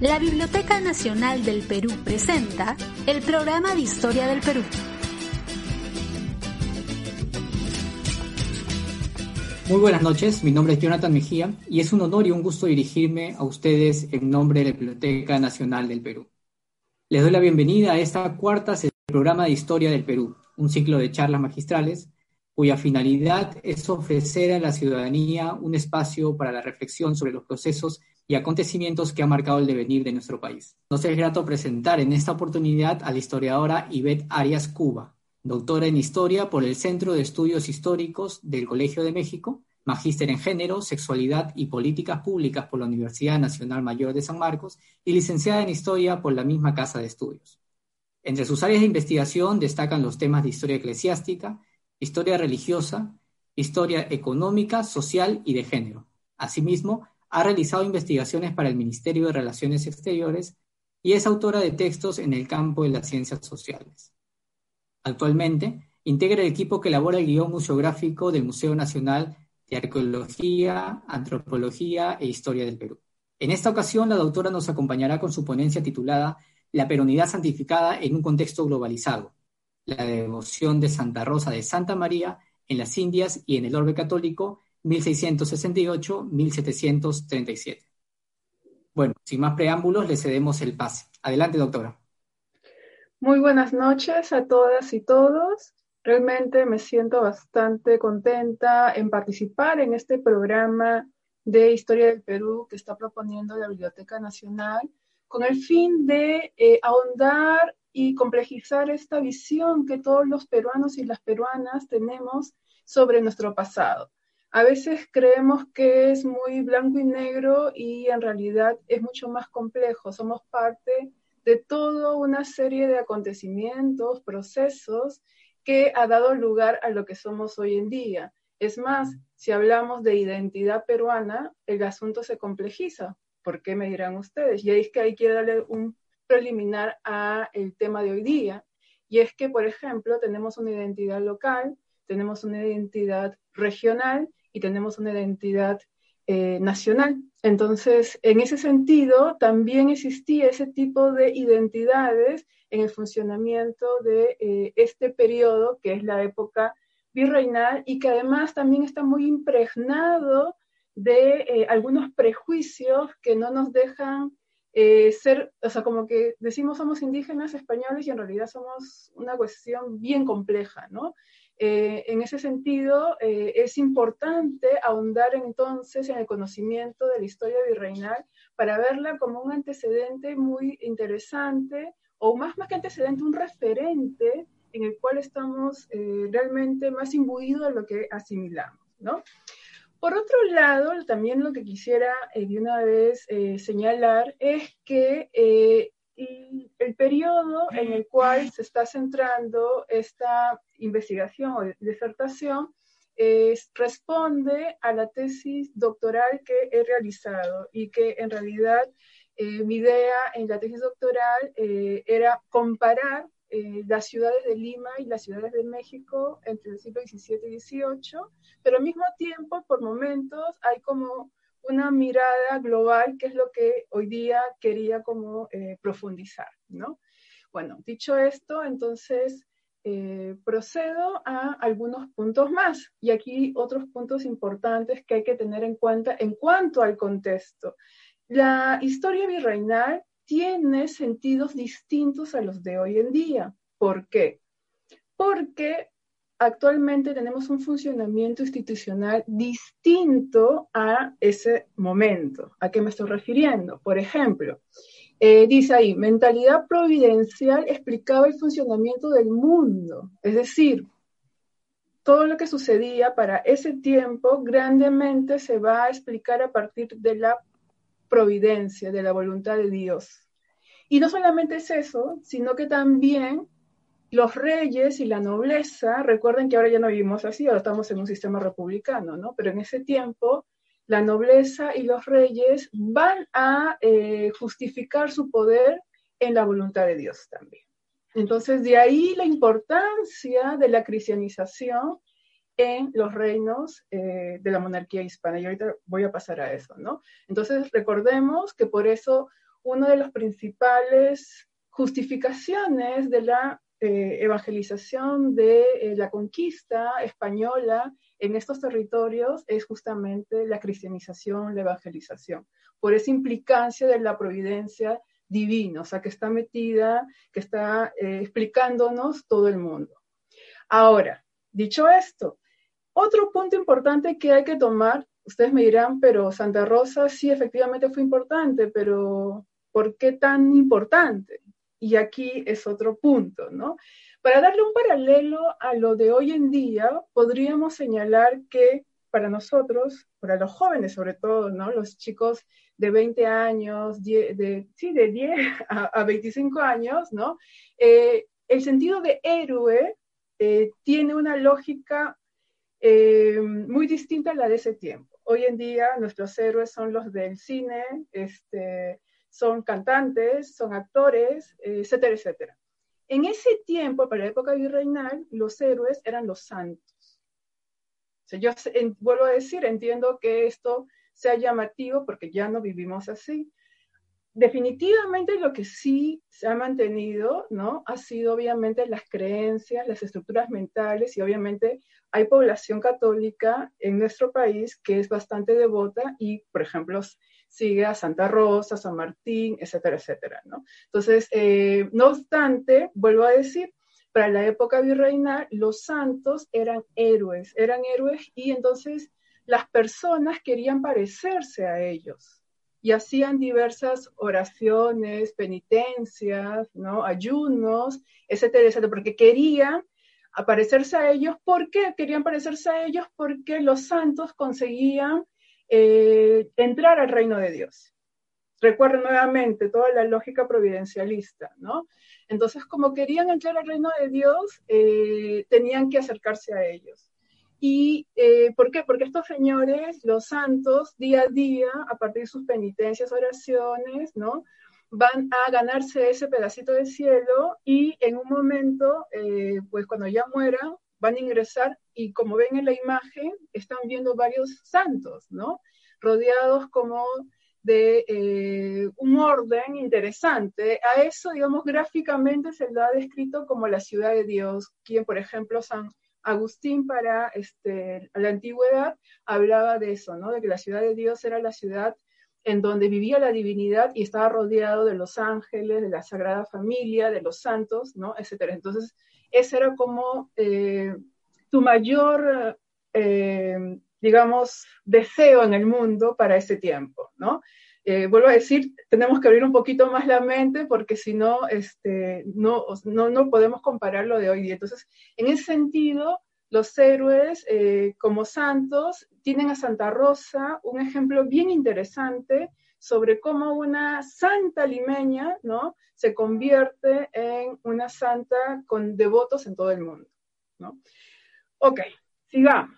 La Biblioteca Nacional del Perú presenta el programa de Historia del Perú. Muy buenas noches, mi nombre es Jonathan Mejía y es un honor y un gusto dirigirme a ustedes en nombre de la Biblioteca Nacional del Perú. Les doy la bienvenida a esta cuarta sesión del programa de Historia del Perú, un ciclo de charlas magistrales cuya finalidad es ofrecer a la ciudadanía un espacio para la reflexión sobre los procesos y acontecimientos que han marcado el devenir de nuestro país. Nos es grato presentar en esta oportunidad a la historiadora Ivette Arias Cuba, doctora en Historia por el Centro de Estudios Históricos del Colegio de México, magíster en Género, Sexualidad y Políticas Públicas por la Universidad Nacional Mayor de San Marcos y licenciada en Historia por la misma Casa de Estudios. Entre sus áreas de investigación destacan los temas de historia eclesiástica, historia religiosa, historia económica, social y de género. Asimismo, ha realizado investigaciones para el Ministerio de Relaciones Exteriores y es autora de textos en el campo de las ciencias sociales. Actualmente, integra el equipo que elabora el guion museográfico del Museo Nacional de Arqueología, Antropología e Historia del Perú. En esta ocasión, la doctora nos acompañará con su ponencia titulada La peronidad santificada en un contexto globalizado, la devoción de Santa Rosa de Santa María en las Indias y en el orbe católico 1668-1737. Bueno, sin más preámbulos, le cedemos el pase. Adelante, doctora. Muy buenas noches a todas y todos. Realmente me siento bastante contenta en participar en este programa de Historia del Perú que está proponiendo la Biblioteca Nacional con el fin de eh, ahondar y complejizar esta visión que todos los peruanos y las peruanas tenemos sobre nuestro pasado. A veces creemos que es muy blanco y negro y en realidad es mucho más complejo. Somos parte de toda una serie de acontecimientos, procesos que ha dado lugar a lo que somos hoy en día. Es más, si hablamos de identidad peruana, el asunto se complejiza. ¿Por qué me dirán ustedes? Y es que hay que darle un preliminar a el tema de hoy día. Y es que, por ejemplo, tenemos una identidad local, tenemos una identidad regional y tenemos una identidad eh, nacional. Entonces, en ese sentido, también existía ese tipo de identidades en el funcionamiento de eh, este periodo, que es la época virreinal, y que además también está muy impregnado de eh, algunos prejuicios que no nos dejan ser, o sea, como que decimos somos indígenas españoles y en realidad somos una cuestión bien compleja, ¿no? Eh, en ese sentido, eh, es importante ahondar entonces en el conocimiento de la historia virreinal para verla como un antecedente muy interesante, o más, más que antecedente, un referente en el cual estamos eh, realmente más imbuidos de lo que asimilamos, ¿no? Por otro lado, también lo que quisiera de una vez señalar es que y el periodo en el cual se está centrando esta investigación o disertación responde a la tesis doctoral que he realizado y que en realidad eh, mi idea en la tesis doctoral eh, era comparar eh, las ciudades de Lima y las ciudades de México entre el siglo XVII y XVIII, pero al mismo tiempo, por momentos, hay como una mirada global, que es lo que hoy día quería como eh, profundizar, ¿no? Bueno, dicho esto, entonces eh, procedo a algunos puntos más y aquí otros puntos importantes que hay que tener en cuenta en cuanto al contexto. La historia virreinal tiene sentidos distintos a los de hoy en día. ¿Por qué? Porque actualmente tenemos un funcionamiento institucional distinto a ese momento. ¿A qué me estoy refiriendo? Por ejemplo, eh, dice ahí, mentalidad providencial explicaba el funcionamiento del mundo, es decir, todo lo que sucedía para ese tiempo grandemente se va a explicar a partir de la providencia, de la voluntad de Dios. Y no solamente es eso, sino que también los reyes y la nobleza, recuerden que ahora ya no vivimos así, ahora estamos en un sistema republicano, ¿no? Pero en ese tiempo, la nobleza y los reyes van a eh, justificar su poder en la voluntad de Dios también. Entonces, de ahí la importancia de la cristianización en los reinos eh, de la monarquía hispana. Y ahorita voy a pasar a eso, ¿no? Entonces, recordemos que por eso una de las principales justificaciones de la eh, evangelización de eh, la conquista española en estos territorios es justamente la cristianización, la evangelización, por esa implicancia de la providencia divina, o sea, que está metida, que está eh, explicándonos todo el mundo. Ahora, dicho esto, otro punto importante que hay que tomar, ustedes me dirán, pero Santa Rosa sí efectivamente fue importante, pero ¿por qué tan importante? Y aquí es otro punto, ¿no? Para darle un paralelo a lo de hoy en día, podríamos señalar que para nosotros, para los jóvenes sobre todo, ¿no? Los chicos de 20 años, de, sí, de 10 a, 25 años, ¿no? Eh, el sentido de héroe eh, tiene una lógica eh, muy distinta a la de ese tiempo. Hoy en día nuestros héroes son los del cine, este, son cantantes, son actores, etcétera, etcétera. En ese tiempo, para la época virreinal, los héroes eran los santos. yo vuelvo a decir, entiendo que esto sea llamativo porque ya no vivimos así. Definitivamente lo que sí se ha mantenido, ¿no? Ha sido obviamente las creencias, las estructuras mentales y obviamente hay población católica en nuestro país que es bastante devota y, por ejemplo, sigue a Santa Rosa, San Martín, etcétera, etcétera, ¿no? Entonces, eh, no obstante, vuelvo a decir, para la época virreinal, los santos eran héroes, eran héroes y entonces las personas querían parecerse a ellos y hacían diversas oraciones, penitencias, ¿no? ayunos, etcétera, etcétera, porque querían parecerse a ellos. ¿Por qué querían parecerse a ellos? Porque los santos conseguían eh, entrar al reino de Dios. Recuerden nuevamente toda la lógica providencialista, ¿no? Entonces, como querían entrar al reino de Dios, eh, tenían que acercarse a ellos. ¿Y eh, por qué? Porque estos señores, los santos, día a día, a partir de sus penitencias, oraciones, ¿no? Van a ganarse ese pedacito de cielo y en un momento, eh, pues cuando ya mueran, van a ingresar y como ven en la imagen, están viendo varios santos, ¿no? Rodeados como de eh, un orden interesante. A eso, digamos, gráficamente se lo ha descrito como la ciudad de Dios, quien, por ejemplo, San Agustín para este, la antigüedad hablaba de eso, ¿no? De que la ciudad de Dios era la ciudad en donde vivía la divinidad y estaba rodeado de los ángeles, de la Sagrada Familia, de los santos, ¿no? Etcétera. Entonces, ese era como eh, tu mayor, eh, digamos, deseo en el mundo para ese tiempo, ¿no? Eh, vuelvo a decir, tenemos que abrir un poquito más la mente porque si no, este, no, no, no podemos comparar lo de hoy. Entonces, en ese sentido, los héroes eh, como santos tienen a Santa Rosa un ejemplo bien interesante sobre cómo una santa limeña, ¿no? Se convierte en una santa con devotos en todo el mundo, ¿no? Ok, sigamos.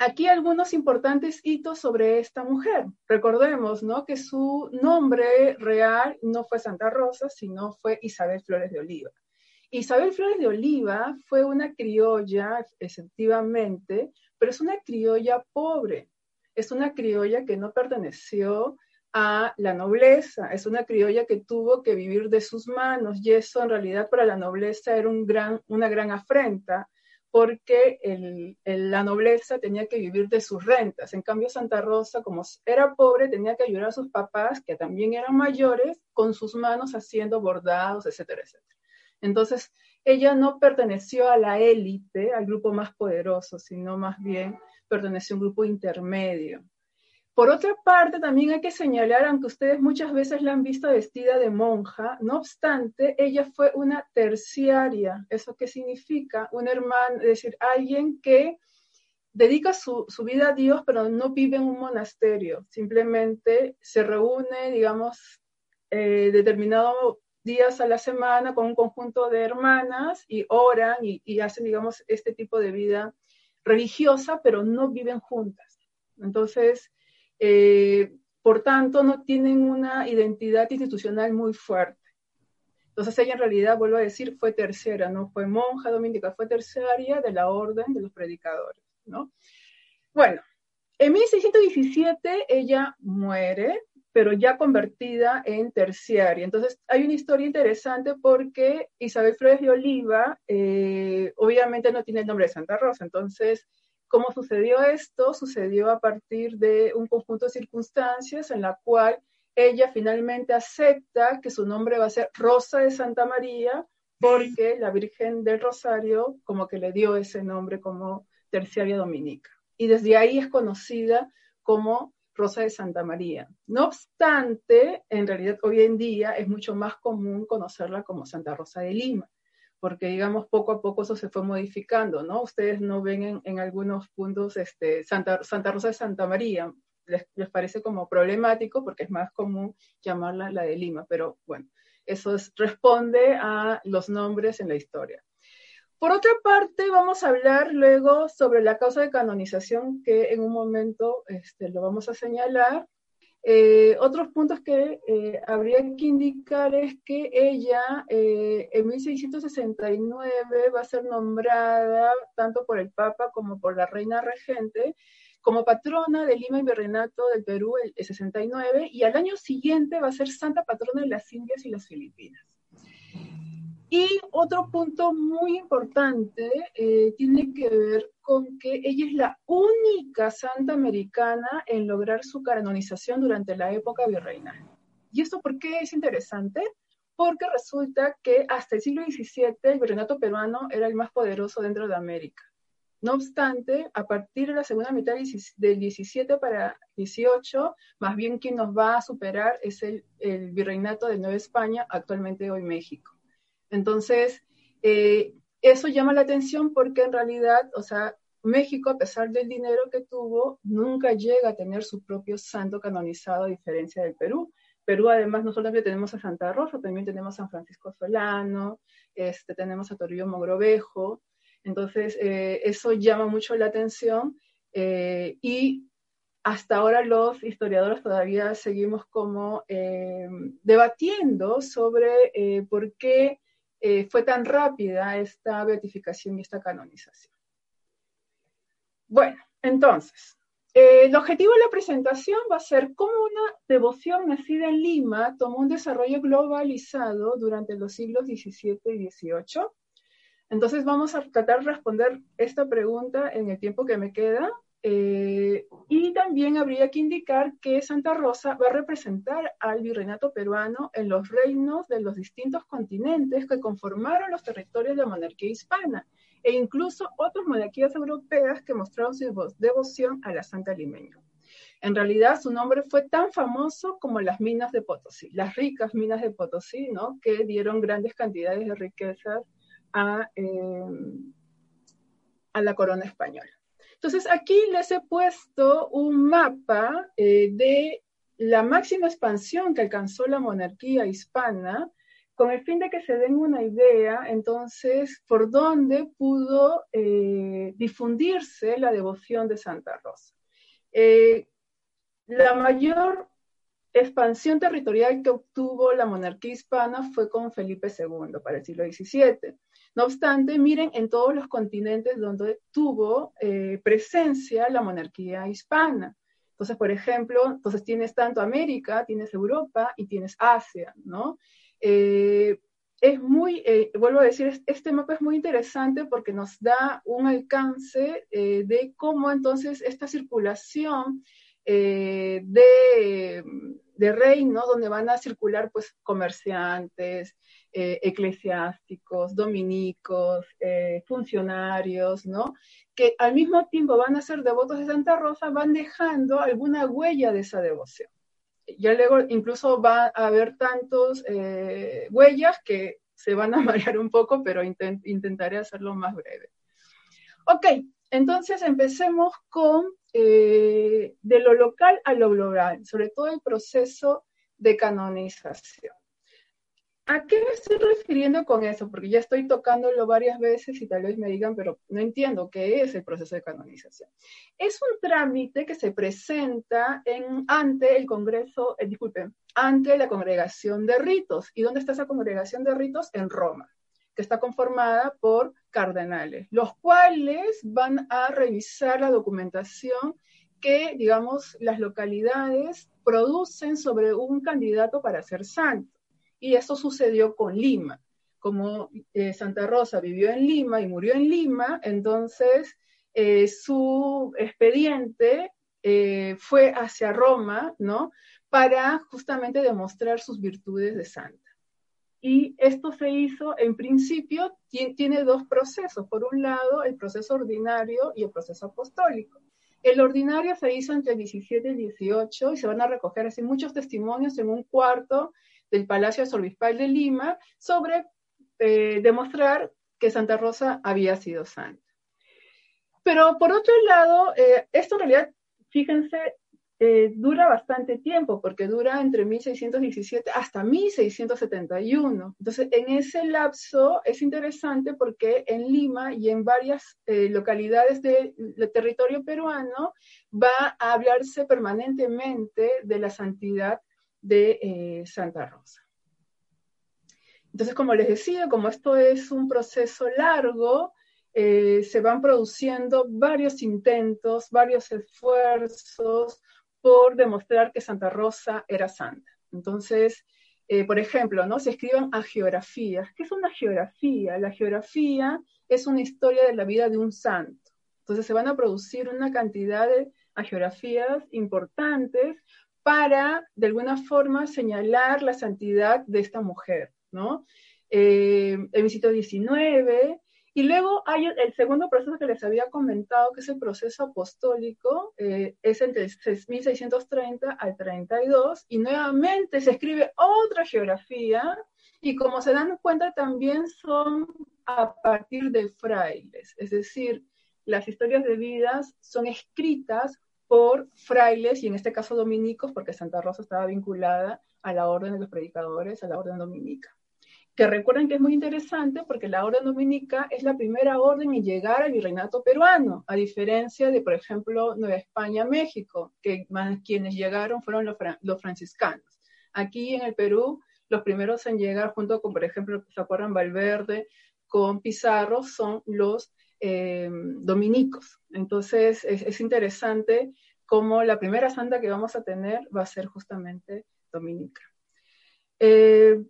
Aquí algunos importantes hitos sobre esta mujer. Recordemos, ¿no? Que su nombre real no fue Santa Rosa, sino fue Isabel Flores de Oliva. Isabel Flores de Oliva fue una criolla, efectivamente, pero es una criolla pobre. Es una criolla que no perteneció a la nobleza, es una criolla que tuvo que vivir de sus manos y eso en realidad para la nobleza era una gran afrenta porque la nobleza tenía que vivir de sus rentas. En cambio, Santa Rosa, como era pobre, tenía que ayudar a sus papás, que también eran mayores, con sus manos haciendo bordados, etcétera, etcétera. Entonces, ella no perteneció a la élite, al grupo más poderoso, sino más bien perteneció a un grupo intermedio. Por otra parte, también hay que señalar, aunque ustedes muchas veces la han visto vestida de monja, no obstante, ella fue una terciaria. ¿Eso qué significa? Un hermano, es decir, alguien que dedica su, vida a Dios, pero no vive en un monasterio, simplemente se reúne, digamos, eh, determinados días a la semana con un conjunto de hermanas y oran y, hacen, digamos, este tipo de vida religiosa, pero no viven juntas. Entonces, eh, por tanto, no tienen una identidad institucional muy fuerte. Entonces ella en realidad, vuelvo a decir, fue tercera, no fue monja dominica, fue terciaria de la orden de los predicadores, ¿no? Bueno, en 1617 ella muere, pero ya convertida en terciaria. Entonces hay una historia interesante porque Isabel Flores de Oliva eh, obviamente no tiene el nombre de Santa Rosa, entonces ¿Cómo sucedió esto? Sucedió a partir de un conjunto de circunstancias en la cual ella finalmente acepta que su nombre va a ser Rosa de Santa María porque la Virgen del Rosario como que le dio ese nombre como terciaria dominica. Y desde ahí es conocida como Rosa de Santa María. No obstante, en realidad hoy en día es mucho más común conocerla como Santa Rosa de Lima, porque digamos poco a poco eso se fue modificando, ¿no? Ustedes no ven en, algunos puntos este, Santa, Santa Rosa de Santa María, les, parece como problemático porque es más común llamarla la de Lima, pero bueno, eso responde a los nombres en la historia. Por otra parte, vamos a hablar luego sobre la causa de canonización, que en un momento este, lo vamos a señalar. Eh, otros puntos que eh, habría que indicar es que ella eh, en 1669 va a ser nombrada tanto por el Papa como por la Reina Regente como patrona de Lima y Virreinato del Perú el, 69 y al año siguiente va a ser santa patrona de las Indias y las Filipinas. Y otro punto muy importante eh, tiene que ver con que ella es la única santa americana en lograr su canonización durante la época virreinal. ¿Y esto por qué es interesante? Porque resulta que hasta el siglo XVII el virreinato peruano era el más poderoso dentro de América. No obstante, a partir de la segunda mitad del 17 para 18, más bien quien nos va a superar es el, virreinato de Nueva España, actualmente hoy México. Entonces, eh, eso llama la atención porque en realidad, o sea, México, a pesar del dinero que tuvo, nunca llega a tener su propio santo canonizado, a diferencia del Perú. Perú, además, no solamente tenemos a Santa Rosa, también tenemos a San Francisco Solano, este, tenemos a Torrillo Mogrovejo, entonces, eh, eso llama mucho la atención eh, y hasta ahora los historiadores todavía seguimos como debatiendo sobre por qué fue tan rápida esta beatificación y esta canonización. Bueno, entonces, el objetivo de la presentación va a ser cómo una devoción nacida en Lima tomó un desarrollo globalizado durante los siglos XVII y XVIII entonces vamos a tratar de responder esta pregunta en el tiempo que me queda. Eh, y también habría que indicar que Santa Rosa va a representar al virreinato peruano en los reinos de los distintos continentes que conformaron los territorios de la monarquía hispana e incluso otras monarquías europeas que mostraron su devoción a la Santa Limeña. En realidad su nombre fue tan famoso como las minas de Potosí, las ricas minas de Potosí, ¿no? que dieron grandes cantidades de riquezas a, la corona española. Entonces, aquí les he puesto un mapa eh, de la máxima expansión que alcanzó la monarquía hispana, con el fin de que se den una idea, entonces, por dónde pudo eh, difundirse la devoción de Santa Rosa. Eh, la mayor expansión territorial que obtuvo la monarquía hispana fue con Felipe II para el siglo XVII. No obstante, miren en todos los continentes donde tuvo eh, presencia la monarquía hispana. Entonces, por ejemplo, entonces tienes tanto América, tienes Europa y tienes Asia, ¿no? Eh, es muy, eh, vuelvo a decir, este mapa es muy interesante porque nos da un alcance de cómo entonces esta circulación de, de reinos donde van a circular pues comerciantes, eh, eclesiásticos, dominicos, eh, funcionarios, ¿no? Que al mismo tiempo van a ser devotos de Santa Rosa, van dejando alguna huella de esa devoción. Ya luego incluso va a haber tantos eh, huellas que se van a marear un poco, pero intentaré hacerlo más breve. Ok, Entonces empecemos con eh, de lo local a lo global, sobre todo el proceso de canonización. ¿A qué me estoy refiriendo con eso? Porque ya estoy tocándolo varias veces y tal vez me digan, pero no entiendo qué es el proceso de canonización. Es un trámite que se presenta en, ante el Congreso, eh, disculpen, ante la Congregación de Ritos. ¿Y dónde está esa Congregación de Ritos? En Roma, que está conformada por cardenales, los cuales van a revisar la documentación que, digamos, las localidades producen sobre un candidato para ser santo. Y eso sucedió con Lima. Como eh, Santa Rosa vivió en Lima y murió en Lima, entonces eh, su expediente eh, fue hacia Roma, ¿no? Para justamente demostrar sus virtudes de santa. Y esto se hizo, en principio, tiene dos procesos. Por un lado, el proceso ordinario y el proceso apostólico. El ordinario se hizo entre el 17 y el 18 y se van a recoger así muchos testimonios en un cuarto del Palacio Arzobispal de Lima sobre eh, demostrar que Santa Rosa había sido santa. Pero por otro lado, eh, esto en realidad, fíjense, eh, dura bastante tiempo, porque dura entre 1617 hasta 1671. Entonces, en ese lapso es interesante porque en Lima y en varias localidades del territorio peruano va a hablarse permanentemente de la santidad de eh, Santa Rosa. Entonces, como les decía, como esto es un proceso largo, eh, se van produciendo varios intentos, varios esfuerzos por demostrar que Santa Rosa era santa. Entonces, eh, por ejemplo, ¿no? se escriben geografías. ¿Qué es una geografía? La geografía es una historia de la vida de un santo. Entonces se van a producir una cantidad de geografías importantes para, de alguna forma, señalar la santidad de esta mujer, ¿no? Eh, siglo XIX, y luego hay el segundo proceso que les había comentado, que es el proceso apostólico, eh, es entre 1630 al 32, y nuevamente se escribe otra geografía, y como se dan cuenta también son a partir de frailes, es decir, las historias de vidas son escritas por frailes, y en este caso dominicos, porque Santa Rosa estaba vinculada a la orden de los predicadores, a la orden dominica. Que recuerden que es muy interesante porque la orden dominica es la primera orden en llegar al virreinato peruano, a diferencia de, por ejemplo, Nueva España, México, que quienes llegaron fueron los, los franciscanos. Aquí en el Perú, los primeros en llegar, junto con, por ejemplo, se acuerdan Valverde, con Pizarro, son los eh, dominicos. Entonces es, interesante cómo la primera santa que vamos a tener va a ser justamente dominica. Eh,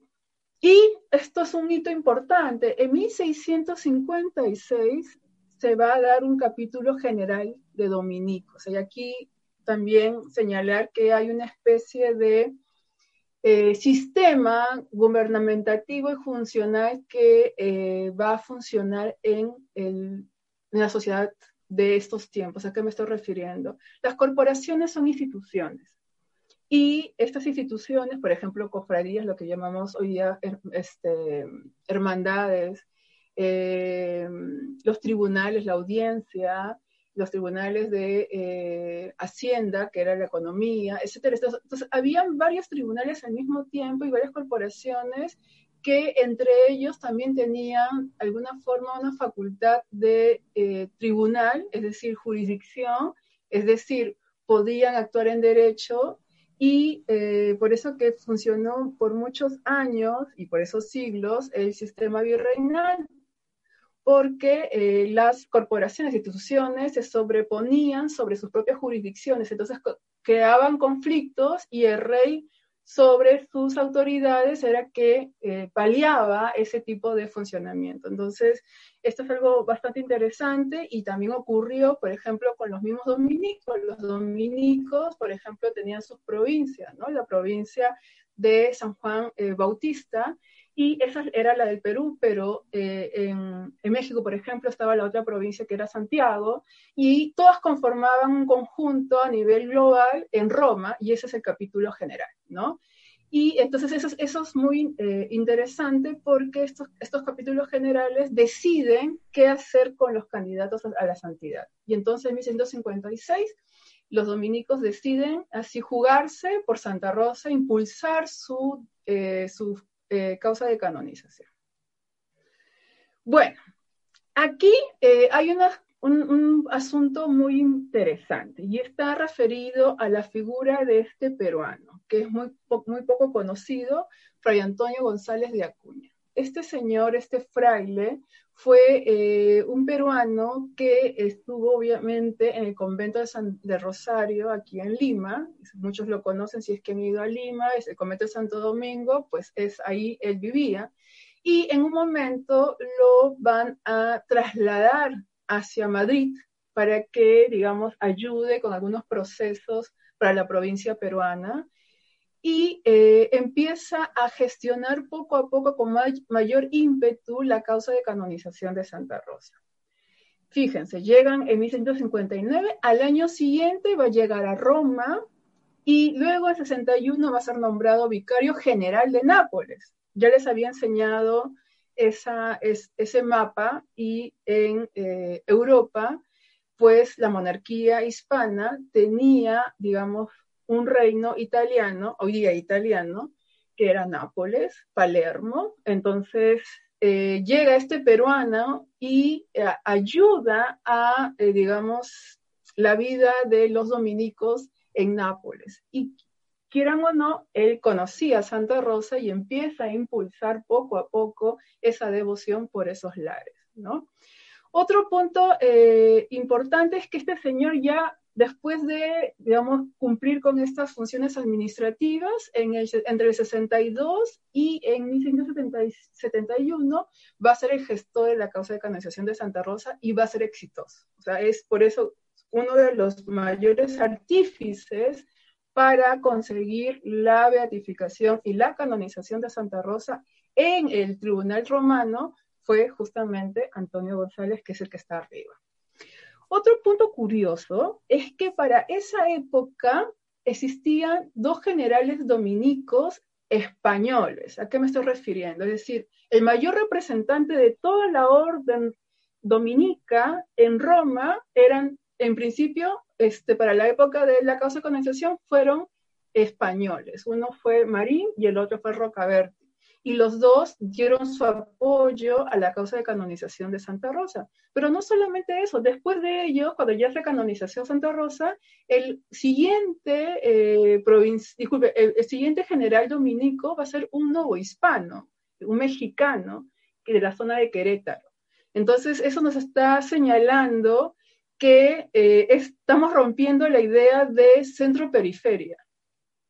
y esto es un hito importante. En 1656 se va a dar un capítulo general de dominicos. Y aquí también señalar que hay una especie de eh, sistema gubernamentativo y funcional que eh, va a funcionar en, en, la sociedad de estos tiempos. ¿A qué me estoy refiriendo? Las corporaciones son instituciones. Y estas instituciones, por ejemplo, cofradías, lo que llamamos hoy día este, hermandades, eh, los tribunales, la audiencia, los tribunales de eh, Hacienda, que era la economía, etcétera. Entonces, habían varios tribunales al mismo tiempo y varias corporaciones que entre ellos también tenían alguna forma una facultad de eh, tribunal, es decir, jurisdicción, es decir, podían actuar en derecho y eh, por eso que funcionó por muchos años y por esos siglos el sistema virreinal porque eh, las corporaciones e instituciones se sobreponían sobre sus propias jurisdicciones, entonces creaban conflictos y el rey sobre sus autoridades era que eh, paliaba ese tipo de funcionamiento. Entonces, esto es algo bastante interesante y también ocurrió, por ejemplo, con los mismos dominicos. Los dominicos, por ejemplo, tenían sus provincias, ¿no? La provincia de San Juan eh, Bautista, y esa era la del Perú, pero eh, en, México, por ejemplo, estaba la otra provincia que era Santiago, y todas conformaban un conjunto a nivel global en Roma, y ese es el capítulo general, ¿no? Y entonces eso, eso es muy eh, interesante porque estos, estos capítulos generales deciden qué hacer con los candidatos a, la santidad. Y entonces en 1156 los dominicos deciden así jugarse por Santa Rosa, impulsar su, eh, su eh, causa de canonización. Bueno, aquí hay una un, asunto muy interesante y está referido a la figura de este peruano, que es muy, muy poco conocido, Fray Antonio González de Acuña. Este señor, este fraile, fue eh, un peruano que estuvo obviamente en el convento de, San, de, Rosario, aquí en Lima. Muchos lo conocen si es que han ido a Lima, es el convento de Santo Domingo, pues es ahí él vivía. Y en un momento lo van a trasladar hacia Madrid para que, digamos, ayude con algunos procesos para la provincia peruana y eh, empieza a gestionar poco a poco con mayor ímpetu la causa de canonización de Santa Rosa. Fíjense, llegan en 1159, al año siguiente va a llegar a Roma y luego en 61 va a ser nombrado vicario general de Nápoles. Ya les había enseñado esa, es, ese mapa y en eh, Europa, pues la monarquía hispana tenía, digamos, un reino italiano, hoy día italiano, que era Nápoles, Palermo. Entonces eh, llega este peruano y eh, ayuda a, digamos, la vida de los dominicos en Nápoles. Y quieran o no, él conocía a Santa Rosa y empieza a impulsar poco a poco esa devoción por esos lares, ¿no? Otro punto eh, importante es que este señor ya después de, digamos, cumplir con estas funciones administrativas, en el, entre el 62 y en 1971 va a ser el gestor de la causa de canalización de Santa Rosa y va a ser exitoso. O sea, es por eso uno de los mayores artífices para conseguir la beatificación y la canonización de Santa Rosa en el tribunal romano fue justamente Antonio González, que es el que está arriba. Otro punto curioso es que para esa época existían dos generales dominicos españoles. ¿A qué me estoy refiriendo? Es decir, el mayor representante de toda la orden dominica en Roma eran en principio, este, para la época de la causa de canonización fueron españoles. Uno fue Marín y el otro fue Rocaberti. Y los dos dieron su apoyo a la causa de canonización de Santa Rosa. Pero no solamente eso, después de ello, cuando ya fue canonización Santa Rosa, el siguiente, eh, disculpe, el, siguiente general dominico va a ser un nuevo hispano, un mexicano de la zona de Querétaro. Entonces, eso nos está señalando que eh, estamos rompiendo la idea de centro-periferia,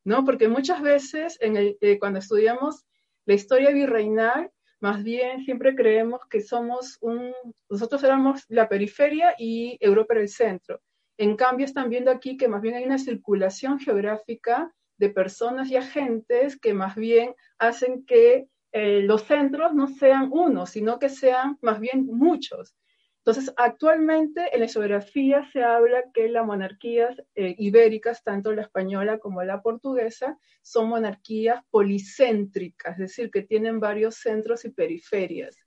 ¿no? Porque muchas veces en el, eh, cuando estudiamos la historia virreinal, más bien siempre creemos que somos un, nosotros éramos la periferia y Europa era el centro. En cambio, están viendo aquí que más bien hay una circulación geográfica de personas y agentes que más bien hacen que eh, los centros no sean uno, sino que sean más bien muchos. Entonces, actualmente en la geografía se habla que las monarquías eh, ibéricas, tanto la española como la portuguesa, son monarquías policéntricas, es decir, que tienen varios centros y periferias.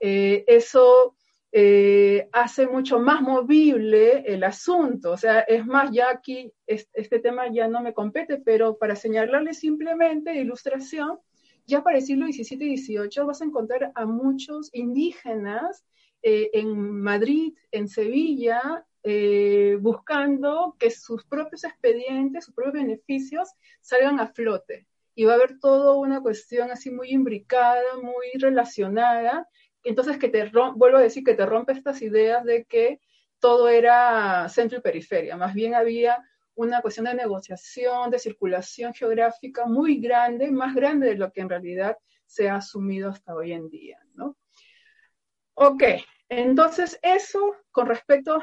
Eh, eso eh, hace mucho más movible el asunto, o sea, es más, ya aquí este tema ya no me compete, pero para señalarle simplemente de ilustración, ya para el siglo XVII y XVIII vas a encontrar a muchos indígenas eh, en Madrid, en Sevilla, eh, buscando que sus propios expedientes, sus propios beneficios salgan a flote. Y va a haber toda una cuestión así muy imbricada, muy relacionada. Entonces, que te vuelvo a decir que te rompe estas ideas de que todo era centro y periferia. Más bien había una cuestión de negociación, de circulación geográfica muy grande, más grande de lo que en realidad se ha asumido hasta hoy en día, ¿no? Ok, entonces, eso con respecto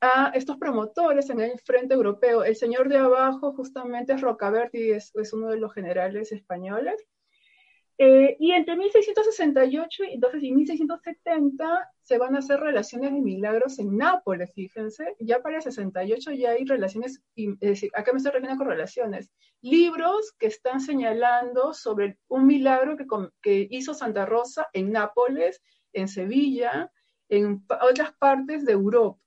a estos promotores en el frente europeo. El señor de abajo justamente es Rocaberti, es, es uno de los generales españoles. Eh, y entre 1668 y, entonces, y 1670 se van a hacer relaciones de milagros en Nápoles, fíjense. Ya para el 68 ya hay relaciones, es decir, acá me estoy refiriendo con relaciones. Libros que están señalando sobre un milagro que, que hizo Santa Rosa en Nápoles, en Sevilla, en otras partes de Europa.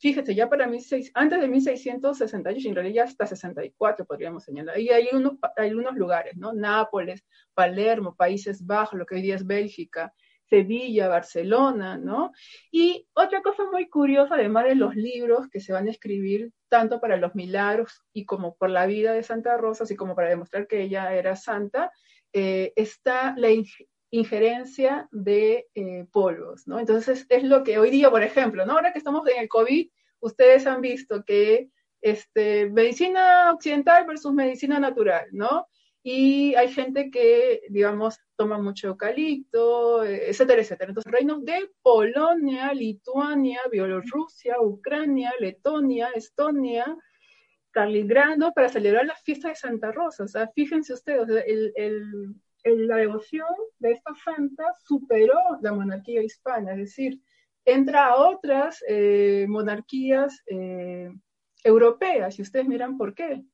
Fíjese, ya para antes de 1668, en realidad ya hasta 64 podríamos señalar. Y hay unos, hay unos lugares, ¿no? Nápoles, Palermo, Países Bajos, lo que hoy día es Bélgica, Sevilla, Barcelona, ¿no? Y otra cosa muy curiosa, además de los libros que se van a escribir tanto para los milagros y como por la vida de Santa Rosa, así como para demostrar que ella era santa, eh, está la injerencia de eh, polvos. Entonces es lo que hoy día, por ejemplo. Ahora que estamos en el COVID, ustedes han visto que este, medicina occidental versus medicina natural, ¿no? Y hay gente que, digamos, toma mucho eucalipto, etcétera, etcétera. Entonces, reinos de Polonia, Lituania, Bielorrusia, Ucrania, Letonia, Estonia, Kaliningrado, para celebrar la fiesta de Santa Rosa. O sea, fíjense ustedes, el la devoción de esta santa superó la monarquía hispana, es decir, entra a otras eh, monarquías eh, europeas, y ustedes miran por qué.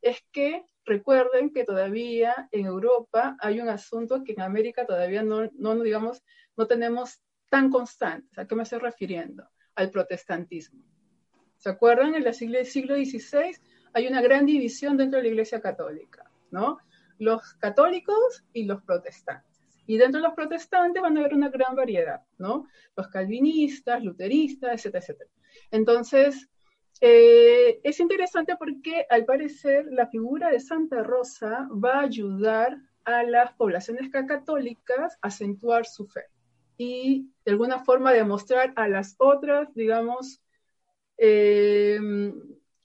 Es que recuerden que todavía en Europa hay un asunto que en América todavía no, no digamos, no tenemos tan constante. ¿A qué me estoy refiriendo? Al protestantismo. ¿Se acuerdan? En el siglo, siglo XVI hay una gran división dentro de la Iglesia Católica, ¿no? Los católicos y los protestantes. Y dentro de los protestantes van a haber una gran variedad, ¿no? Los calvinistas, luteristas, etcétera, etcétera. Entonces, eh, es interesante porque al parecer la figura de Santa Rosa va a ayudar a las poblaciones católicas a acentuar su fe y de alguna forma demostrar a las otras, digamos, eh,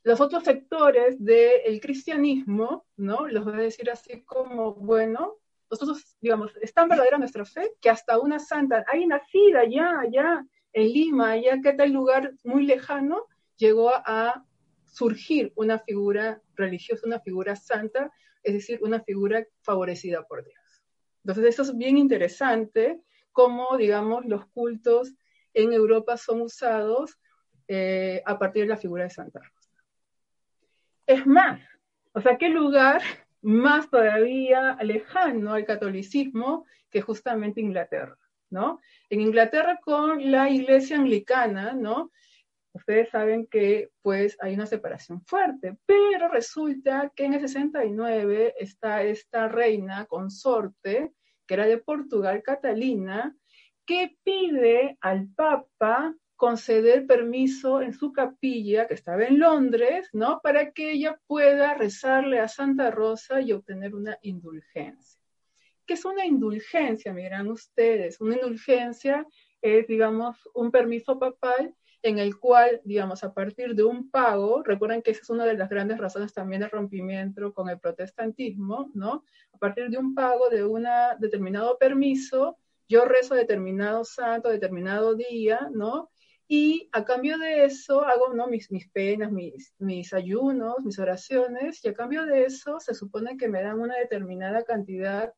los otros sectores del cristianismo, ¿no? Los voy a decir así como, bueno, nosotros, digamos, es tan verdadera nuestra fe que hasta una santa, hay nacida allá, allá en Lima, allá que tal lugar muy lejano, llegó a surgir una figura religiosa, una figura santa, es decir, una figura favorecida por Dios. Entonces, eso es bien interesante, cómo, digamos, los cultos en Europa son usados eh, a partir de la figura de Santa. Es más, o sea, ¿qué lugar más todavía lejano al catolicismo que justamente Inglaterra, ¿no? En Inglaterra con la iglesia anglicana, ¿no? Ustedes saben que pues hay una separación fuerte, pero resulta que en el 69 está esta reina consorte, que era de Portugal, Catalina, que pide al Papa conceder permiso en su capilla, que estaba en Londres, ¿no? Para que ella pueda rezarle a Santa Rosa y obtener una indulgencia. ¿Qué es una indulgencia? Miran ustedes, una indulgencia es, digamos, un permiso papal en el cual, digamos, a partir de un pago, recuerden que esa es una de las grandes razones también de rompimiento con el protestantismo, ¿no? A partir de un pago de un determinado permiso, yo rezo determinado santo, determinado día, ¿no? Y a cambio de eso hago ¿no? mis, mis penas, mis, mis ayunos, mis oraciones, y a cambio de eso se supone que me dan una determinada cantidad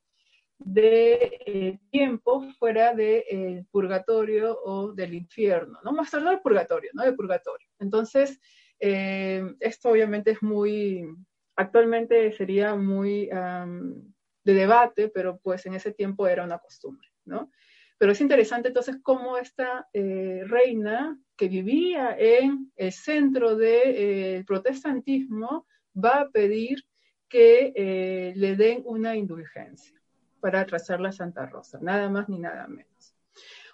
de eh, tiempo fuera del purgatorio o del infierno, ¿no? Más tarde del purgatorio, ¿no? Del purgatorio. Entonces, eh, esto obviamente es muy, actualmente sería muy de debate, pero pues en ese tiempo era una costumbre, ¿no? Pero es interesante entonces cómo esta eh, reina que vivía en el centro del eh, protestantismo va a pedir que eh, le den una indulgencia para trazar la Santa Rosa, nada más ni nada menos.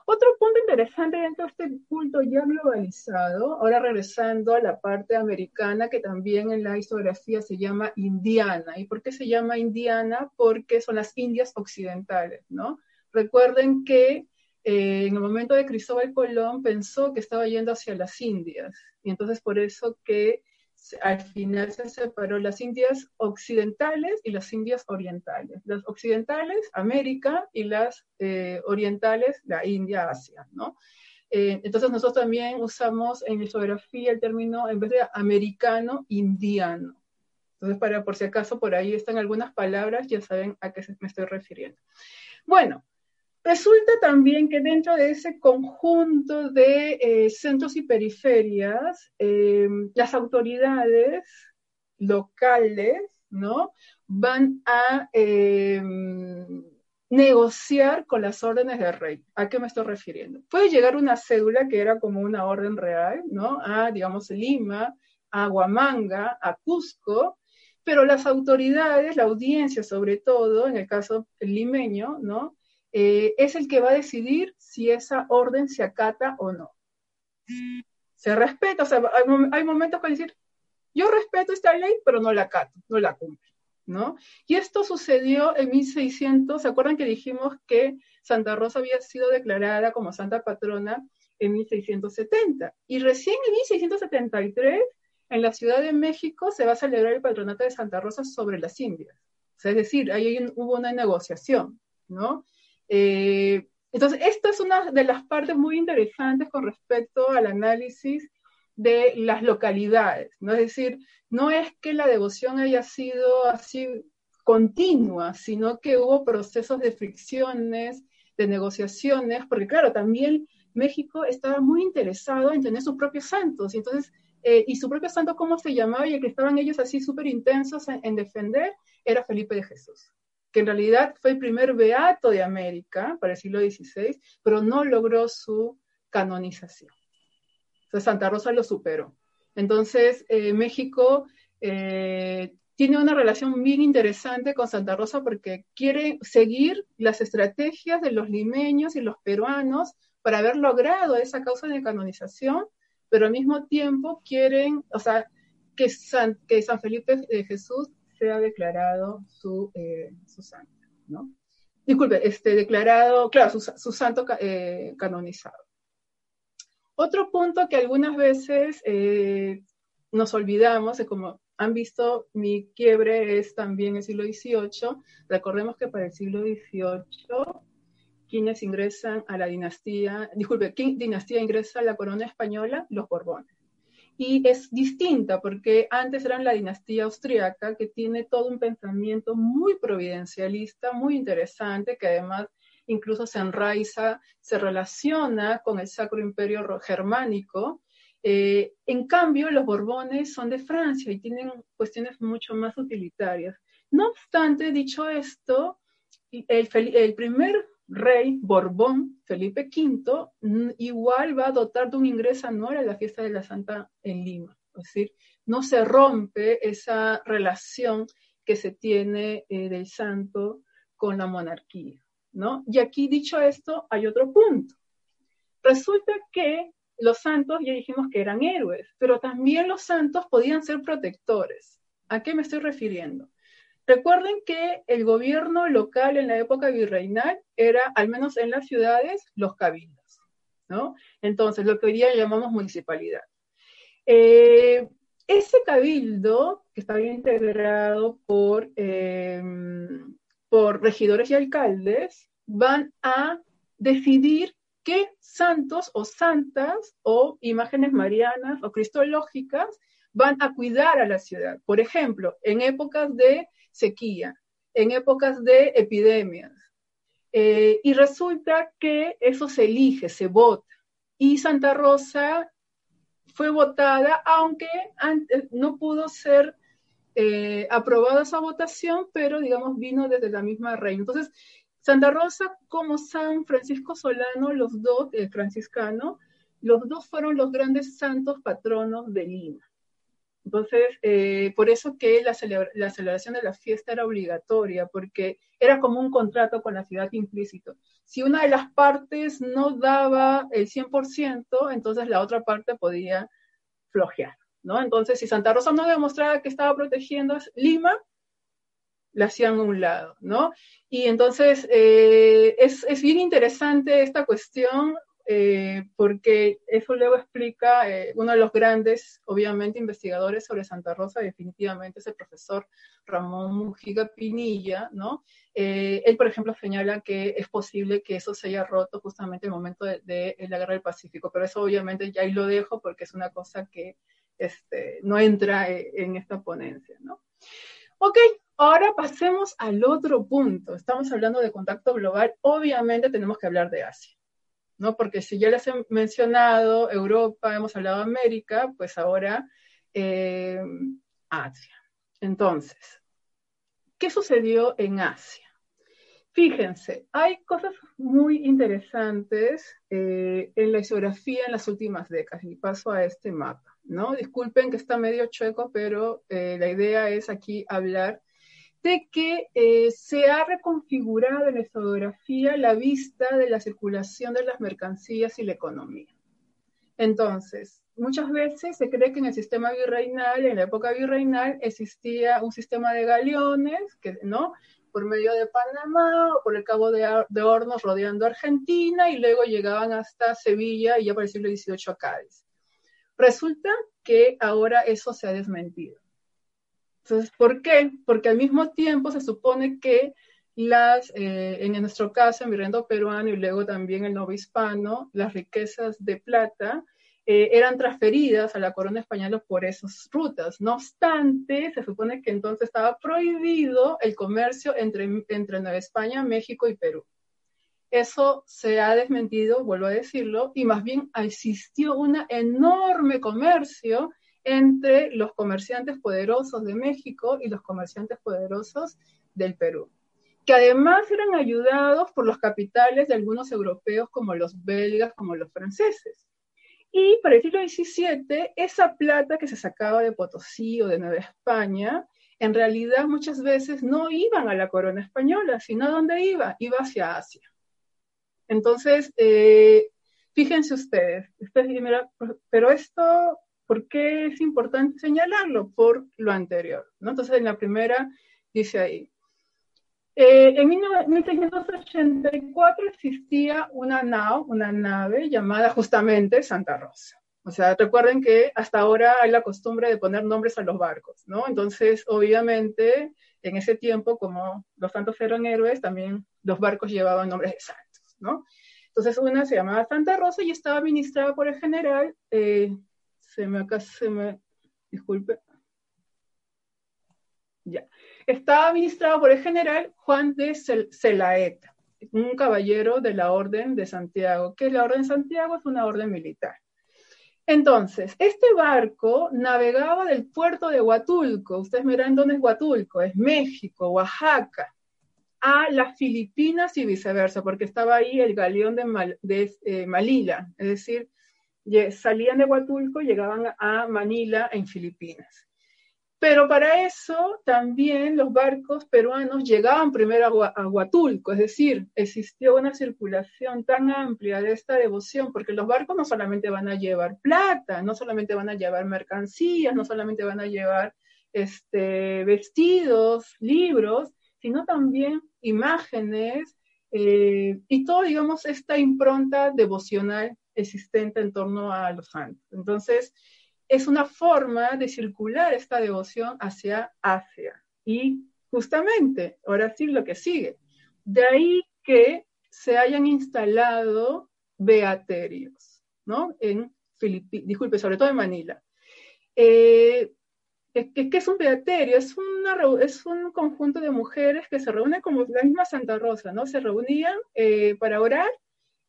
Otro punto interesante dentro de este culto ya globalizado, ahora regresando a la parte americana que también en la historiografía se llama indiana. ¿Y por qué se llama indiana? Porque son las Indias occidentales, ¿no? Recuerden que eh, en el momento de Cristóbal Colón pensó que estaba yendo hacia las Indias y entonces por eso que al final se separó las Indias occidentales y las Indias orientales. Las occidentales, América, y las eh, orientales, la India, Asia. Eh, entonces nosotros también usamos en geografía el término, en vez de americano, indiano. Entonces, para por si acaso por ahí están algunas palabras, ya saben a qué me estoy refiriendo. Bueno, resulta también que dentro de ese conjunto de eh, centros y periferias, eh, las autoridades locales, ¿no? Van a eh, negociar con las órdenes del rey. ¿A qué me estoy refiriendo? Puede llegar una cédula que era como una orden real, ¿no? A, digamos, Lima, a Huamanga, a Cusco, pero las autoridades, la audiencia sobre todo, en el caso limeño, ¿no? Eh, es el que va a decidir si esa orden se acata o no. Se respeta, o sea, hay, momentos que decir, yo respeto esta ley, pero no la acato, no la cumplo. ¿no? Y esto sucedió en 1600, ¿se acuerdan que dijimos que Santa Rosa había sido declarada como santa patrona en 1670? Y recién en 1673, en la Ciudad de México, se va a celebrar el patronato de Santa Rosa sobre las Indias. es decir, ahí hubo una negociación, ¿no? Eh, entonces, esta es una de las partes muy interesantes con respecto al análisis de las localidades, ¿no? Es decir, no es que la devoción haya sido así continua, sino que hubo procesos de fricciones, de negociaciones, porque claro, también México estaba muy interesado en tener sus propios santos, y entonces, eh, y su propio santo, ¿cómo se llamaba? Y el que estaban ellos así súper intensos en, defender era Felipe de Jesús, que en realidad fue el primer beato de América para el siglo XVI, pero no logró su canonización. Santa Rosa lo superó. Entonces, eh, México eh, tiene una relación bien interesante con Santa Rosa porque quiere seguir las estrategias de los limeños y los peruanos para haber logrado esa causa de canonización, pero al mismo tiempo quieren, o sea, que San, que San Felipe de Jesús sea declarado su, eh, su santo, ¿no? Disculpe, este, declarado, claro, su, santo canonizado. Otro punto que algunas veces eh, nos olvidamos, como han visto, mi quiebre es también el siglo XVIII. Recordemos que para el siglo XVIII, quienes ingresan a la dinastía, disculpe, ¿quién dinastía ingresa a la corona española? Los Borbones. Y es distinta porque antes eran la dinastía austríaca que tiene todo un pensamiento muy providencialista, muy interesante, que además incluso se enraiza, se relaciona con el Sacro Imperio Germánico. Eh, en cambio, los Borbones son de Francia y tienen cuestiones mucho más utilitarias. No obstante, dicho esto, el, primer rey Borbón, Felipe V, igual va a dotar de un ingreso anual a la fiesta de la Santa en Lima. Es decir, no se rompe esa relación que se tiene eh, del santo con la monarquía. Y aquí dicho esto, hay otro punto. Resulta que los santos, ya dijimos que eran héroes, pero también los santos podían ser protectores. ¿A qué me estoy refiriendo? Recuerden que el gobierno local en la época virreinal era, al menos en las ciudades, los cabildos, ¿no? Entonces, lo que hoy día llamamos municipalidad. Eh, ese cabildo, que estaba integrado por eh, por regidores y alcaldes, van a decidir qué santos o santas o imágenes marianas o cristológicas van a cuidar a la ciudad. Por ejemplo, en épocas de sequía, en épocas de epidemias. Eh, y resulta que eso se elige, se vota. Y Santa Rosa fue votada, aunque no pudo ser eh, aprobada esa votación, pero digamos vino desde la misma reina. Entonces, Santa Rosa como San Francisco Solano, los dos, el franciscano, los dos fueron los grandes santos patronos de Lima. Entonces, eh, por eso que la, celebración de la fiesta era obligatoria, porque era como un contrato con la ciudad implícito. Si una de las partes no daba el 100%, entonces la otra parte podía flojear. Entonces, si Santa Rosa no demostraba que estaba protegiendo Lima, la hacían a un lado, ¿no? Y entonces eh, es, bien interesante esta cuestión eh, porque eso luego explica eh, uno de los grandes, obviamente, investigadores sobre Santa Rosa, definitivamente es el profesor Ramón Mujiga Pinilla, ¿no? él, por ejemplo, señala que es posible que eso se haya roto justamente en el momento de, la Guerra del Pacífico, pero eso obviamente ya ahí lo dejo porque es una cosa que este, no entra eh, en esta ponencia, ¿no? Ok, ahora pasemos al otro punto. Estamos hablando de contacto global, obviamente tenemos que hablar de Asia, ¿no? Porque si ya les he mencionado Europa, hemos hablado de América, pues ahora eh, Asia. Entonces, ¿qué sucedió en Asia? Fíjense, hay cosas muy interesantes eh, en la geografía en las últimas décadas, y paso a este mapa, ¿no? Disculpen que está medio chueco, pero eh, la idea es aquí hablar de que eh, se ha reconfigurado en la geografía la vista de la circulación de las mercancías y la economía. Entonces, muchas veces se cree que en el sistema virreinal, en la época virreinal, existía un sistema de galeones, que, ¿no? por medio de Panamá o por el Cabo de, Hornos rodeando Argentina y luego llegaban hasta Sevilla y ya para el siglo XVIII a Cádiz. Resulta que ahora eso se ha desmentido. Entonces, ¿por qué? Porque al mismo tiempo se supone que las, eh, en nuestro caso, en Virrendo peruano y luego también el novo hispano, las riquezas de plata eh, eran transferidas a la corona española por esas rutas. No obstante, se supone que entonces estaba prohibido el comercio entre, entre Nueva España, México y Perú. Eso se ha desmentido, vuelvo a decirlo, y más bien existió un enorme comercio entre los comerciantes poderosos de México y los comerciantes poderosos del Perú, que además eran ayudados por los capitales de algunos europeos como los belgas, como los franceses. Y para el siglo XVII, esa plata que se sacaba de Potosí o de Nueva España, en realidad muchas veces no iban a la corona española, sino a dónde iba? Iba hacia Asia. Entonces, eh, fíjense ustedes, pero esto, ¿por qué es importante señalarlo? Por lo anterior. ¿no? Entonces, en la primera dice ahí, eh, en 1684 existía una nave, una nave llamada justamente Santa Rosa. O sea, recuerden que hasta ahora hay la costumbre de poner nombres a los barcos, ¿no? Entonces, obviamente, en ese tiempo, como los santos eran héroes, también los barcos llevaban nombres de santos, ¿no? Entonces, una se llamaba Santa Rosa y estaba administrada por el general, eh, se me acá, se me, disculpe, ya, estaba administrado por el general Juan de Celaeta, un caballero de la Orden de Santiago, que la Orden de Santiago es una orden militar. Entonces, este barco navegaba del puerto de Huatulco, ustedes verán dónde es Huatulco, es México, Oaxaca, a las Filipinas y viceversa, porque estaba ahí el galeón de, eh, Malila, es decir, salían de Huatulco y llegaban a Manila en Filipinas. Pero para eso también los barcos peruanos llegaban primero a, Huatulco, es decir, existió una circulación tan amplia de esta devoción, porque los barcos no solamente van a llevar plata, no solamente van a llevar mercancías, no solamente van a llevar este, vestidos, libros, sino también imágenes eh, y todo, digamos, esta impronta devocional existente en torno a los santos. Entonces, es una forma de circular esta devoción hacia Asia. Y justamente, ahora sí lo que sigue, de ahí que se hayan instalado beaterios, ¿no? En Filipinas, disculpe, sobre todo en Manila. Eh, ¿Qué, es un beaterio? Es, un conjunto de mujeres que se reúnen como la misma Santa Rosa, ¿no? Se reunían eh, para orar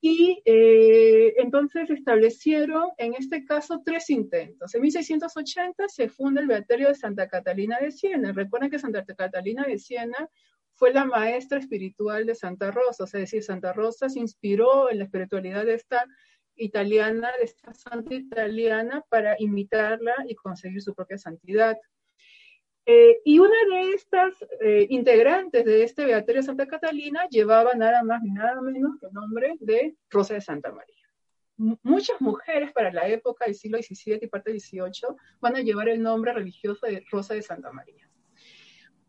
y eh, entonces establecieron, en este caso, tres intentos. En 1680 se funda el Beaterio de Santa Catalina de Siena. Recuerden que Santa Catalina de Siena fue la maestra espiritual de Santa Rosa, es decir, Santa Rosa se inspiró en la espiritualidad de esta italiana, de esta santa italiana, para imitarla y conseguir su propia santidad. Eh, y una de estas eh, integrantes de este Beaterio Santa Catalina llevaba nada más ni nada menos que el nombre de Rosa de Santa María. muchas mujeres para la época del siglo XVII y parte del XVIII van a llevar el nombre religioso de Rosa de Santa María.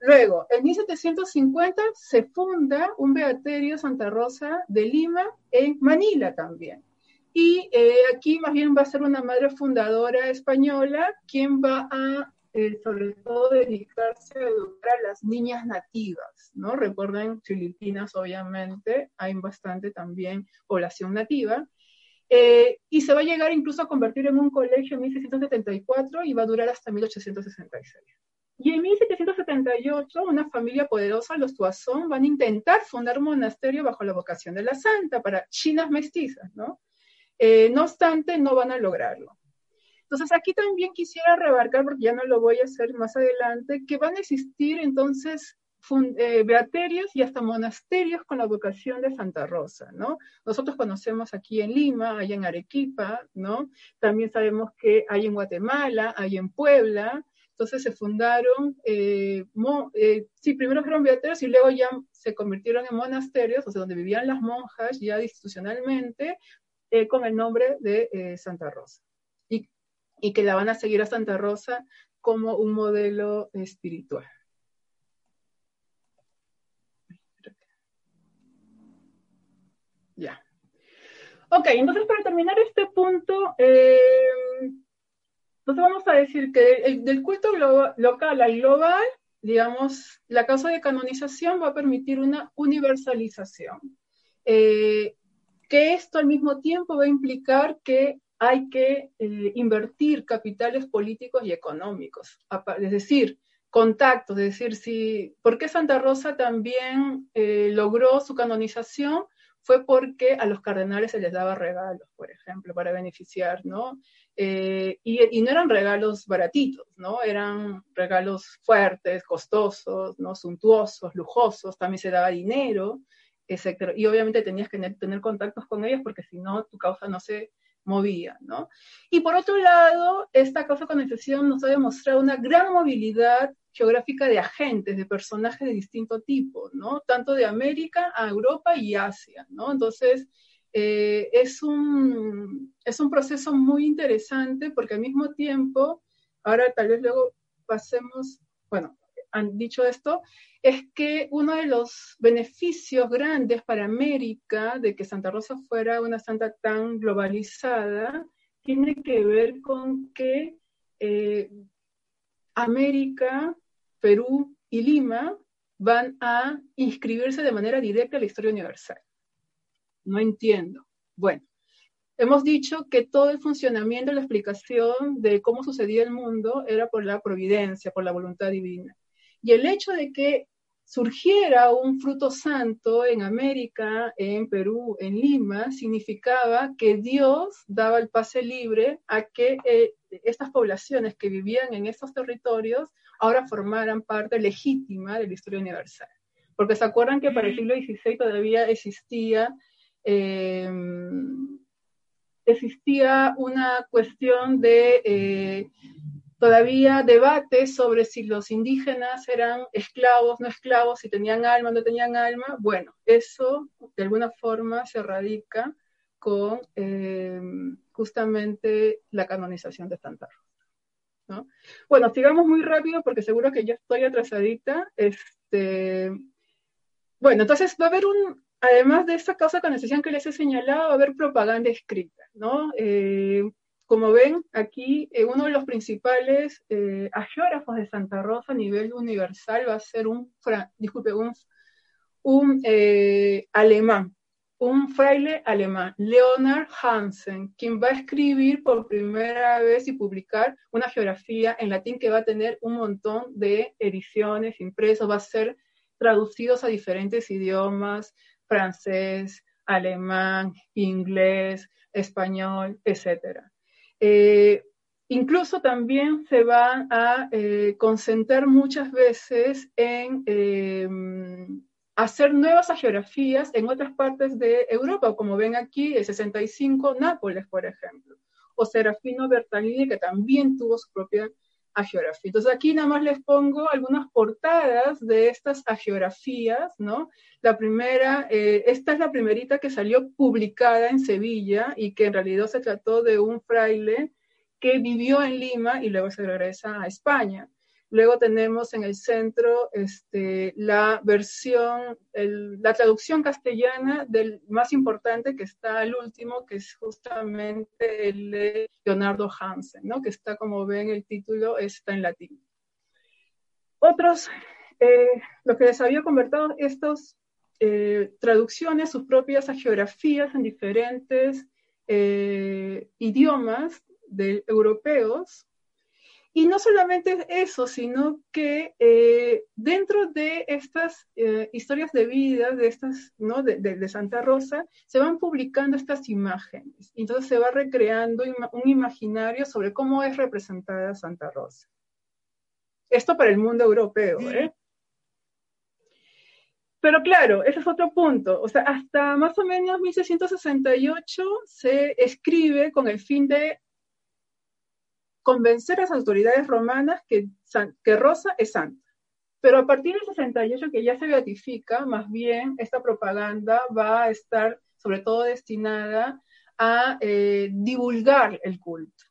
Luego, en 1750 se funda un Beaterio Santa Rosa de Lima en Manila también. Y eh, aquí más bien va a ser una madre fundadora española quien va a eh, sobre todo dedicarse a educar a las niñas nativas, ¿no? Recuerden, Filipinas obviamente hay bastante también población nativa. eh, y se va a llegar incluso a convertir en un colegio en 1674 y va a durar hasta 1866. Y en 1778, una familia poderosa, los Tuazón, van a intentar fundar un monasterio bajo la vocación de la santa para chinas mestizas, ¿no? Eh, no obstante, no van a lograrlo. Entonces, aquí también quisiera rebarcar, porque ya no lo voy a hacer más adelante, que van a existir entonces eh, beaterios y hasta monasterios con la vocación de Santa Rosa, ¿no? Nosotros conocemos aquí en Lima, hay en Arequipa, ¿no? También sabemos que hay en Guatemala, hay en Puebla, entonces se fundaron, eh, eh, sí, primero fueron beaterios y luego ya se convirtieron en monasterios, o sea, donde vivían las monjas ya institucionalmente, con el nombre de Santa Rosa. Y, y que la van a seguir a Santa Rosa como un modelo espiritual. Ya. Ok, entonces para terminar este punto, eh, entonces vamos a decir que del culto local al global, digamos, la causa de canonización va a permitir una universalización. Eh, que esto al mismo tiempo va a implicar que hay que eh, invertir capitales políticos y económicos, es decir, contactos, es decir, si, ¿por qué Santa Rosa también logró su canonización? fue porque a los cardenales se les daba regalos, por ejemplo, para beneficiar, ¿no? Eh, y, no eran regalos baratitos, ¿no? Eran regalos fuertes, costosos, ¿no? Suntuosos, lujosos, también se daba dinero, etc. Y obviamente tenías que tener, contactos con ellos porque si no, tu causa no se movía, ¿no? Y por otro lado, esta causa con excepción nos ha demostrado una gran movilidad geográfica de agentes, de personajes de distinto tipo, ¿no? Tanto de América a Europa y Asia, ¿no? Entonces, eh, es, un, es un proceso muy interesante porque al mismo tiempo, ahora tal vez luego pasemos, bueno, han dicho esto, es que uno de los beneficios grandes para América de que Santa Rosa fuera una santa tan globalizada tiene que ver con que eh, América Perú y Lima van a inscribirse de manera directa a la historia universal. No entiendo. Bueno, hemos dicho que todo el funcionamiento, la explicación de cómo sucedía el mundo era por la providencia, por la voluntad divina. Y el hecho de que surgiera un fruto santo en América, en Perú, en Lima, significaba que Dios daba el pase libre a que eh, estas poblaciones que vivían en estos territorios ahora formaran parte legítima de la historia universal. Porque se acuerdan que para el siglo XVI todavía existía, em, existía una cuestión de eh, todavía debate sobre si los indígenas eran esclavos, no esclavos, si tenían alma, no tenían alma. Bueno, eso de alguna forma se radica con em, justamente la canonización de Santa bueno, sigamos muy rápido porque seguro que ya estoy atrasadita. Este, bueno, entonces va a haber un, además de esta causa de canonización que les he señalado, va a haber propaganda escrita, ¿no? Eh, como ven, aquí eh, uno de los principales eh, agiógrafos de Santa Rosa a nivel universal va a ser un, disculpe, un, un alemán, un fraile alemán, Leonard Hansen, quien va a escribir por primera vez y publicar una geografía en latín que va a tener un montón de ediciones impresos, va a ser traducidos a diferentes idiomas, francés, alemán, inglés, español, etc. Eh, incluso también se va a eh, concentrar muchas veces en eh, hacer nuevas geografías en otras partes de Europa, como ven aquí, el 65, Nápoles, por ejemplo, o Serafino Bertalini, que también tuvo su propia geografía. Entonces aquí nada más les pongo algunas portadas de estas geografías, ¿no? La primera, eh, esta es la primerita que salió publicada en Sevilla y que en realidad se trató de un fraile que vivió en Lima y luego se regresa a España. Luego tenemos en el centro este, la versión, la traducción castellana del más importante que está al último, que es justamente el de Leonardo Hansen, ¿no? que está, como ven, el título está en latín. Otros, eh, lo que les había convertido estas eh, traducciones, sus propias geografías en diferentes eh, idiomas de, europeos. Y no solamente eso, sino que eh, dentro de estas eh, historias de vida, de estas, ¿no? De, de, Santa Rosa, se van publicando estas imágenes. Entonces se va recreando un imaginario sobre cómo es representada Santa Rosa. Esto para el mundo europeo, ¿eh? Pero claro, ese es otro punto. O sea, hasta más o menos 1668 se escribe con el fin de convencer a las autoridades romanas que, que Rosa es santa. Pero a partir del 68, que ya se beatifica, más bien esta propaganda va a estar sobre todo destinada a eh, divulgar el culto.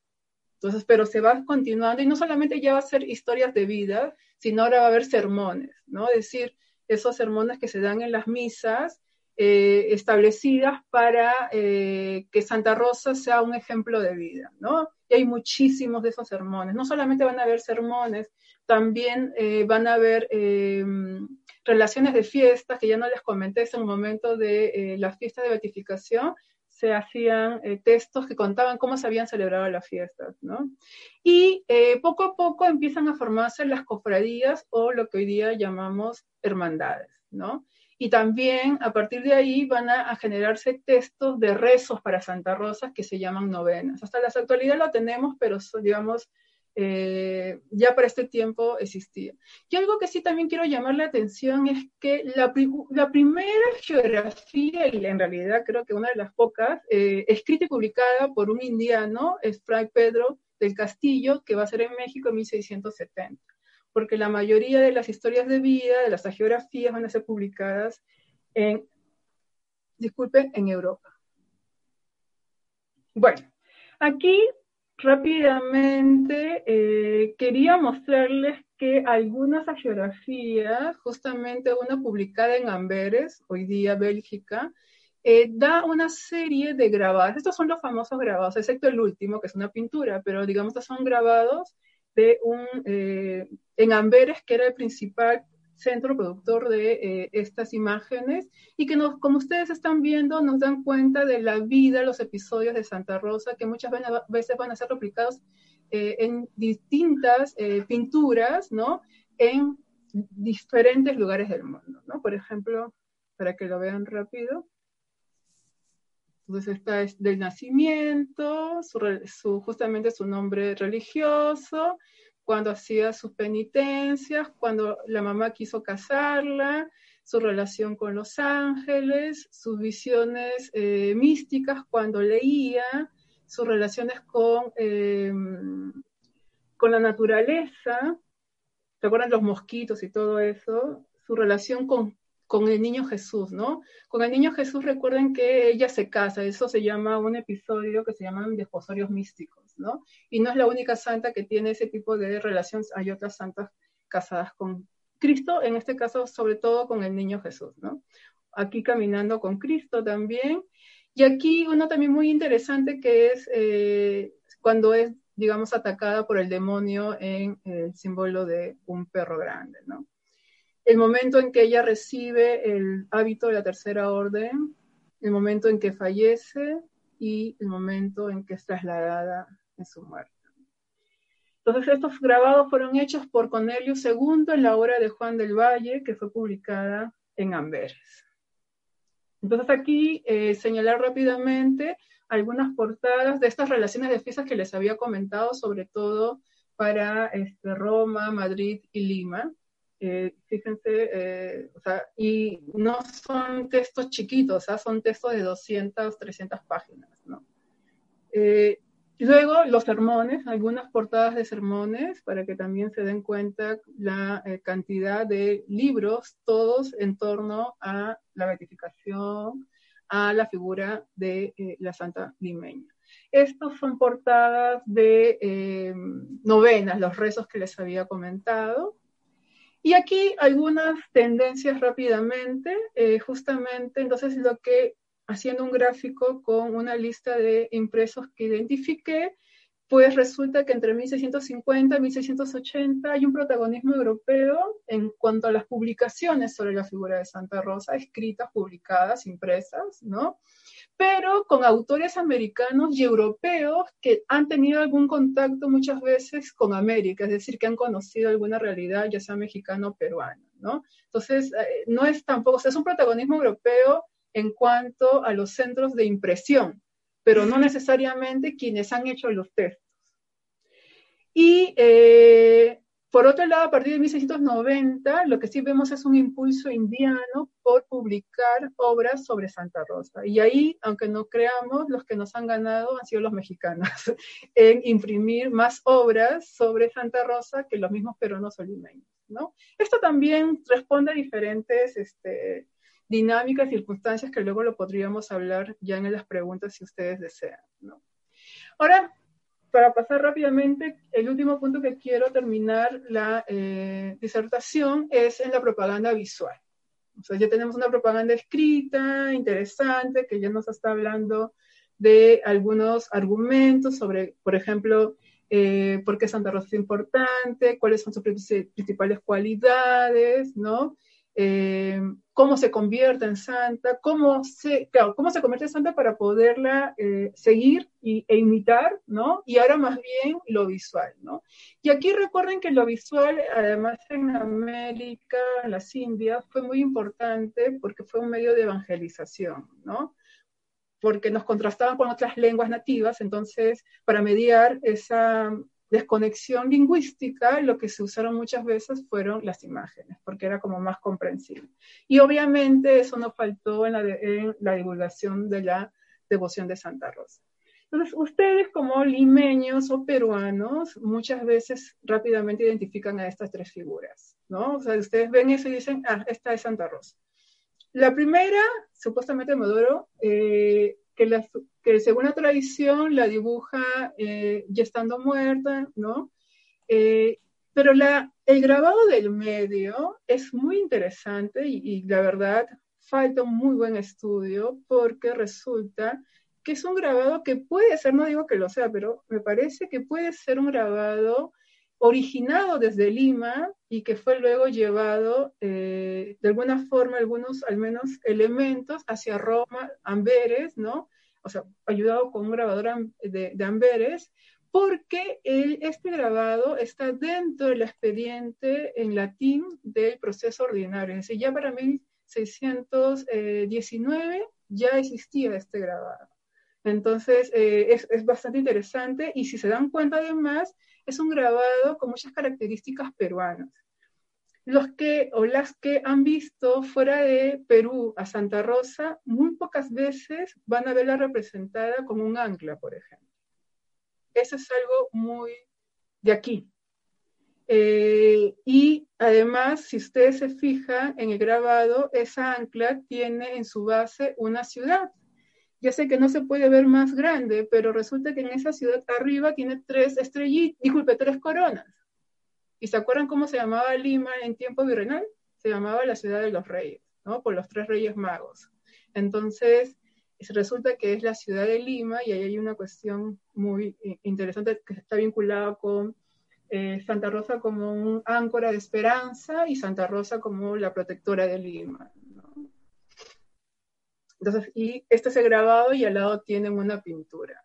Entonces, pero se va continuando y no solamente ya va a ser historias de vida, sino ahora va a haber sermones, ¿no? Es decir, esos sermones que se dan en las misas eh, establecidas para eh, que Santa Rosa sea un ejemplo de vida, ¿no? Y hay muchísimos de esos sermones. No solamente van a haber sermones, también eh, van a haber relaciones de fiestas, que ya no les comenté, es el momento de la fiesta de beatificación, se hacían textos que contaban cómo se habían celebrado las fiestas, ¿no? Y poco a poco empiezan a formarse las cofradías o lo que hoy día llamamos hermandades, ¿no? Y también a partir de ahí van a, generarse textos de rezos para Santa Rosa que se llaman novenas. Hasta la actualidad lo tenemos, pero digamos, eh, ya para este tiempo existía. Y algo que sí también quiero llamar la atención es que la, la primera geografía, y en realidad creo que una de las pocas, eh, escrita y publicada por un indiano, es Fray Pedro del Castillo, que va a ser en México en 1670, porque la mayoría de las historias de vida, de las geografías, van a ser publicadas en, disculpe, en Europa. Bueno, aquí rápidamente eh, quería mostrarles que algunas geografías, justamente una publicada en Amberes, hoy día Bélgica, eh, da una serie de grabados. Estos son los famosos grabados, excepto el último, que es una pintura, pero digamos, estos son grabados de un, eh, en Amberes, que era el principal centro productor de eh, estas imágenes y que nos, como ustedes están viendo nos dan cuenta de la vida, los episodios de Santa Rosa que muchas veces van a ser replicados eh, en distintas eh, pinturas, ¿no? En diferentes lugares del mundo, ¿no? Por ejemplo, para que lo vean rápido. Entonces esta es del nacimiento, su, su, justamente su nombre religioso, cuando hacía sus penitencias, cuando la mamá quiso casarla, su relación con los ángeles, sus visiones eh, místicas cuando leía, sus relaciones con, eh, con la naturaleza, ¿te acuerdan los mosquitos y todo eso? Su relación con con el niño Jesús, ¿no? Con el niño Jesús recuerden que ella se casa, eso se llama un episodio que se llaman desposorios místicos, ¿no? Y no es la única santa que tiene ese tipo de relaciones, hay otras santas casadas con Cristo, en este caso sobre todo con el niño Jesús, ¿no? Aquí caminando con Cristo también. Y aquí uno también muy interesante que es eh, cuando es, digamos, atacada por el demonio en el símbolo de un perro grande, ¿no? El momento en que ella recibe el hábito de la tercera orden, el momento en que fallece y el momento en que es trasladada en su muerte. Entonces estos grabados fueron hechos por Cornelio II en la obra de Juan del Valle, que fue publicada en Amberes. Entonces aquí eh, señalar rápidamente algunas portadas de estas relaciones de fiestas que les había comentado, sobre todo para este, Roma, Madrid y Lima. Eh, fíjense, eh, o sea, y no son textos chiquitos, o son textos de 200, 300 páginas, ¿no? Eh, luego los sermones, algunas portadas de sermones, para que también se den cuenta la cantidad de libros, todos en torno a la beatificación, a la figura de la Santa Limeña. Estos son portadas de novenas, los rezos que les había comentado, y aquí algunas tendencias rápidamente, eh, justamente entonces lo que haciendo un gráfico con una lista de impresos que identifiqué, pues resulta que entre 1650 y 1680 hay un protagonismo europeo en cuanto a las publicaciones sobre la figura de Santa Rosa, escritas, publicadas, impresas, ¿no? Pero con autores americanos y europeos que han tenido algún contacto muchas veces con América, es decir, que han conocido alguna realidad, ya sea mexicano o peruana, ¿no? Entonces, eh, no es tampoco, o sea, es un protagonismo europeo en cuanto a los centros de impresión, pero no necesariamente quienes han hecho los textos. Y eh, por otro lado, a partir de 1690, lo que sí vemos es un impulso indiano por publicar obras sobre Santa Rosa. Y ahí, aunque no creamos, los que nos han ganado han sido los mexicanos, en imprimir más obras sobre Santa Rosa que los mismos peruanos o ¿no? Esto también responde a diferentes este, dinámicas, circunstancias que luego lo podríamos hablar ya en las preguntas si ustedes desean. Ahora, para pasar rápidamente, el último punto que quiero terminar la eh, disertación es en la propaganda visual. O sea, ya tenemos una propaganda escrita, interesante, que ya nos está hablando de algunos argumentos sobre, por ejemplo, eh, por qué Santa Rosa es importante, cuáles son sus principales cualidades, ¿no? Eh, cómo se convierte en santa, cómo se, cómo se convierte en santa para poderla eh, seguir y, e imitar, ¿no? Y ahora más bien lo visual, ¿no? Y aquí recuerden que lo visual, además en América, en las Indias, fue muy importante porque fue un medio de evangelización, ¿no? Porque nos contrastaban con otras lenguas nativas, entonces, para mediar esa desconexión lingüística, lo que se usaron muchas veces fueron las imágenes, porque era como más comprensible. Y obviamente eso no faltó en la, divulgación de la devoción de Santa Rosa. Entonces, ustedes como limeños o peruanos muchas veces rápidamente identifican a estas tres figuras, ¿no? O sea, ustedes ven eso y dicen, ah, esta es Santa Rosa. La primera, supuestamente Modoro, eh, que, la, que según la tradición la dibuja eh, ya estando muerta, ¿no? Eh, pero el grabado del medio es muy interesante y, y, la verdad falta un muy buen estudio porque resulta que es un grabado que puede ser, no digo que lo sea, pero me parece que puede ser un grabado originado desde Lima y que fue luego llevado eh, de alguna forma, algunos al menos elementos hacia Roma, Amberes, ¿no? O sea, ayudado con un grabador de, Amberes, porque este grabado está dentro del expediente en latín del proceso ordinario. Es decir, ya para 1619 ya existía este grabado. Entonces, eh, es, es, bastante interesante y si se dan cuenta además, es un grabado con muchas características peruanas. Los que o las que han visto fuera de Perú a Santa Rosa, muy pocas veces van a verla representada como un ancla, por ejemplo. Eso es algo muy de aquí. Eh, y además, si ustedes se fijan en el grabado, esa ancla tiene en su base una ciudad, ya sé que no se puede ver más grande, pero resulta que en esa ciudad arriba tiene tres estrellitas, disculpe, tres coronas. ¿Y se acuerdan cómo se llamaba Lima en tiempo virreinal? Se llamaba la ciudad de los reyes, ¿no? Por los tres reyes magos. Entonces, resulta que es la ciudad de Lima y ahí hay una cuestión muy interesante que está vinculada con eh, Santa Rosa como un áncora de esperanza y Santa Rosa como la protectora de Lima. Entonces, y este es el grabado y al lado tienen una pintura.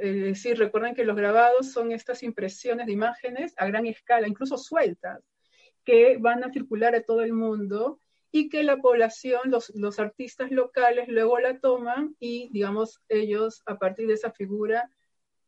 Es decir, recuerden que los grabados son estas impresiones de imágenes a gran escala, incluso sueltas, que van a circular a todo el mundo y que la población, los, los artistas locales luego la toman y, digamos, ellos a partir de esa figura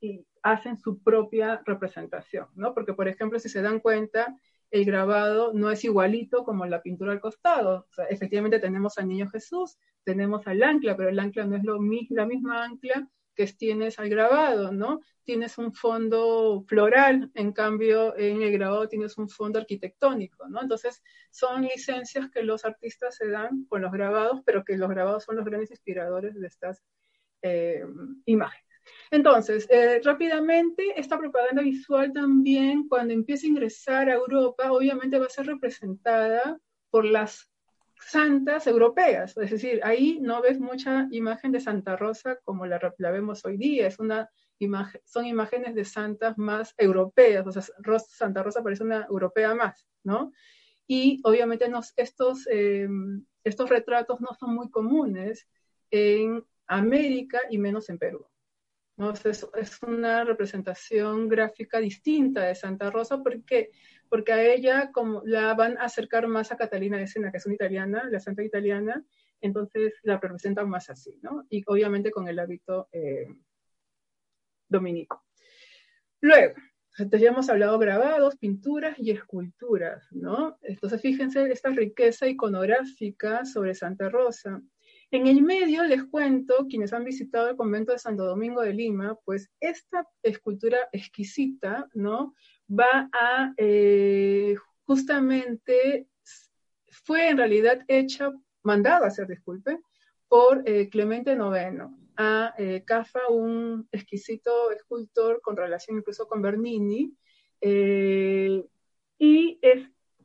y hacen su propia representación, ¿no? Porque, por ejemplo, si se dan cuenta, el grabado no es igualito como la pintura al costado. O sea, efectivamente tenemos al niño Jesús, tenemos al ancla, pero el ancla no es lo, la misma ancla que tienes al grabado, ¿no? Tienes un fondo floral, en cambio en el grabado tienes un fondo arquitectónico, ¿no? Entonces son licencias que los artistas se dan con los grabados, pero que los grabados son los grandes inspiradores de estas eh, imágenes. Entonces, eh, rápidamente, esta propaganda visual también, cuando empieza a ingresar a Europa, obviamente va a ser representada por las santas europeas. Es decir, ahí no ves mucha imagen de Santa Rosa como la, vemos hoy día. Es una imagen, son imágenes de santas más europeas. O sea, Santa Rosa parece una europea más, ¿no? Y obviamente estos, eh, estos retratos no son muy comunes en América y menos en Perú. ¿no? es, una representación gráfica distinta de Santa Rosa porque porque a ella como la van a acercar más a Catalina de Sena, que es una italiana, la santa italiana, entonces la representan más así, ¿no? Y obviamente con el hábito eh, dominico. Luego, entonces ya hemos hablado grabados, pinturas y esculturas, ¿no? Entonces fíjense esta riqueza iconográfica sobre Santa Rosa. En el medio les cuento, quienes han visitado el convento de Santo Domingo de Lima, pues esta escultura exquisita, ¿no? Va a, eh, justamente, fue en realidad hecha, mandada a hacer, disculpe, por eh, Clemente IX a eh, Cafa, un exquisito escultor con relación incluso con Bernini, eh, y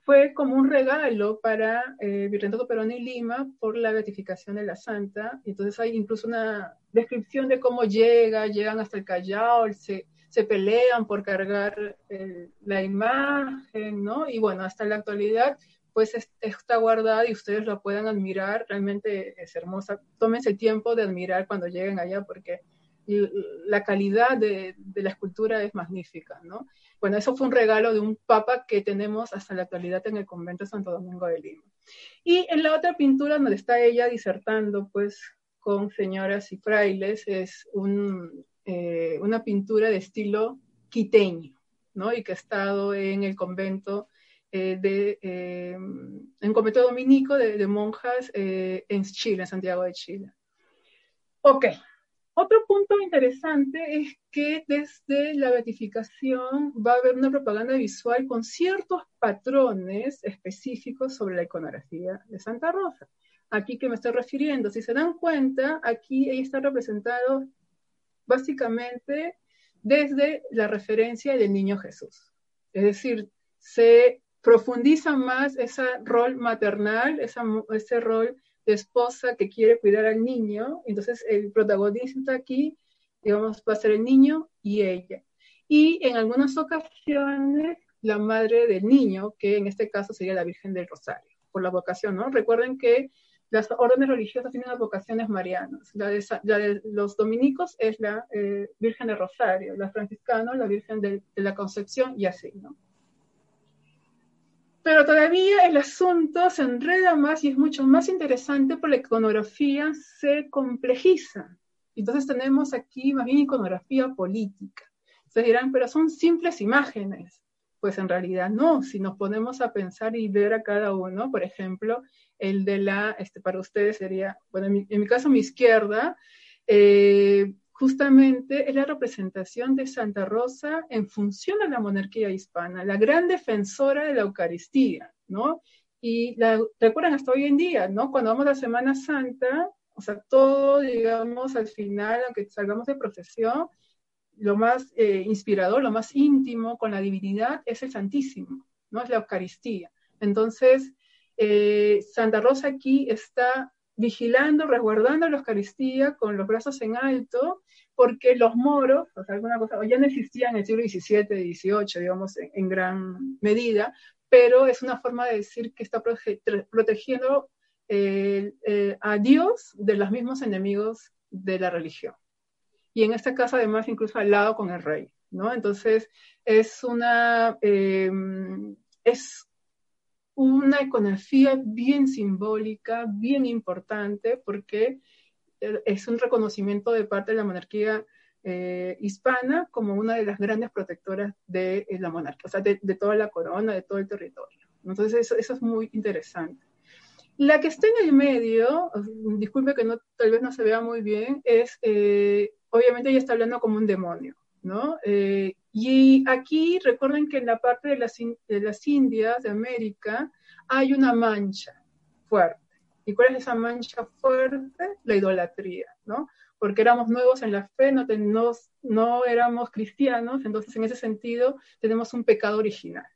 fue como un regalo para eh, Virrentato Perón y Lima por la beatificación de la santa. Entonces hay incluso una descripción de cómo llega, llegan hasta el Callao, se, se pelean por cargar eh, la imagen, ¿no? Y bueno, hasta la actualidad pues está guardada y ustedes la puedan admirar, realmente es hermosa. Tómense el tiempo de admirar cuando lleguen allá porque la calidad de, la escultura es magnífica, ¿no? Bueno, eso fue un regalo de un papa que tenemos hasta la actualidad en el convento de Santo Domingo de Lima. Y en la otra pintura donde está ella disertando, pues, con señoras y frailes, es eh, una pintura de estilo quiteño, ¿no? Y que ha estado en el convento eh, de, eh, en convento dominico de, monjas eh, en Chile, en Santiago de Chile. Ok, otro punto interesante es que desde la beatificación va a haber una propaganda visual con ciertos patrones específicos sobre la iconografía de Santa Rosa. Aquí que me estoy refiriendo, si se dan cuenta, aquí ella está representado básicamente desde la referencia del niño Jesús. Es decir, se profundiza más ese rol maternal, ese rol de esposa que quiere cuidar al niño. Entonces el protagonista aquí, digamos, va a ser el niño y ella. Y en algunas ocasiones la madre del niño, que en este caso sería la Virgen del Rosario, por la vocación, ¿no? Recuerden que las órdenes religiosas tienen las vocaciones marianas. La de, los dominicos es la eh, Virgen del Rosario, la franciscana, la Virgen de, de la Concepción y así, ¿no? Pero todavía el asunto se enreda más y es mucho más interesante porque la iconografía se complejiza. Entonces tenemos aquí más bien iconografía política. Se dirán, pero son simples imágenes. Pues en realidad no, si nos ponemos a pensar y ver a cada uno, por ejemplo, el de la, este, para ustedes sería, bueno, en mi, caso mi izquierda, eh, justamente es la representación de Santa Rosa en función a la monarquía hispana, la gran defensora de la Eucaristía, ¿no? Y la recuerdan hasta hoy en día, ¿no? Cuando vamos a la Semana Santa, o sea, todo, digamos, al final, aunque salgamos de procesión, lo más eh, inspirador, lo más íntimo con la divinidad es el Santísimo, ¿no? Es la Eucaristía. Entonces, eh, Santa Rosa aquí está vigilando, resguardando la Eucaristía con los brazos en alto, porque los moros, o sea, alguna cosa, ya no existían en el siglo XVII, XVIII, digamos, en, gran medida, pero es una forma de decir que está protegiendo eh, eh, a Dios de los mismos enemigos de la religión. Y en este caso, además, incluso al lado con el rey, ¿no? Entonces, es una, eh, es una iconografía bien simbólica, bien importante, porque eh, es un reconocimiento de parte de la monarquía eh, hispana como una de las grandes protectoras de eh, la monarquía, o sea, de, toda la corona, de todo el territorio. Entonces, eso, es muy interesante. La que está en el medio, disculpe que no, tal vez no se vea muy bien, es, obviamente ella está hablando como un demonio, ¿no? Y aquí recuerden que en la parte de las, de las Indias, de América, hay una mancha fuerte. ¿Y cuál es esa mancha fuerte? La idolatría, ¿no? Porque éramos nuevos en la fe, no, no éramos cristianos, entonces en ese sentido tenemos un pecado original.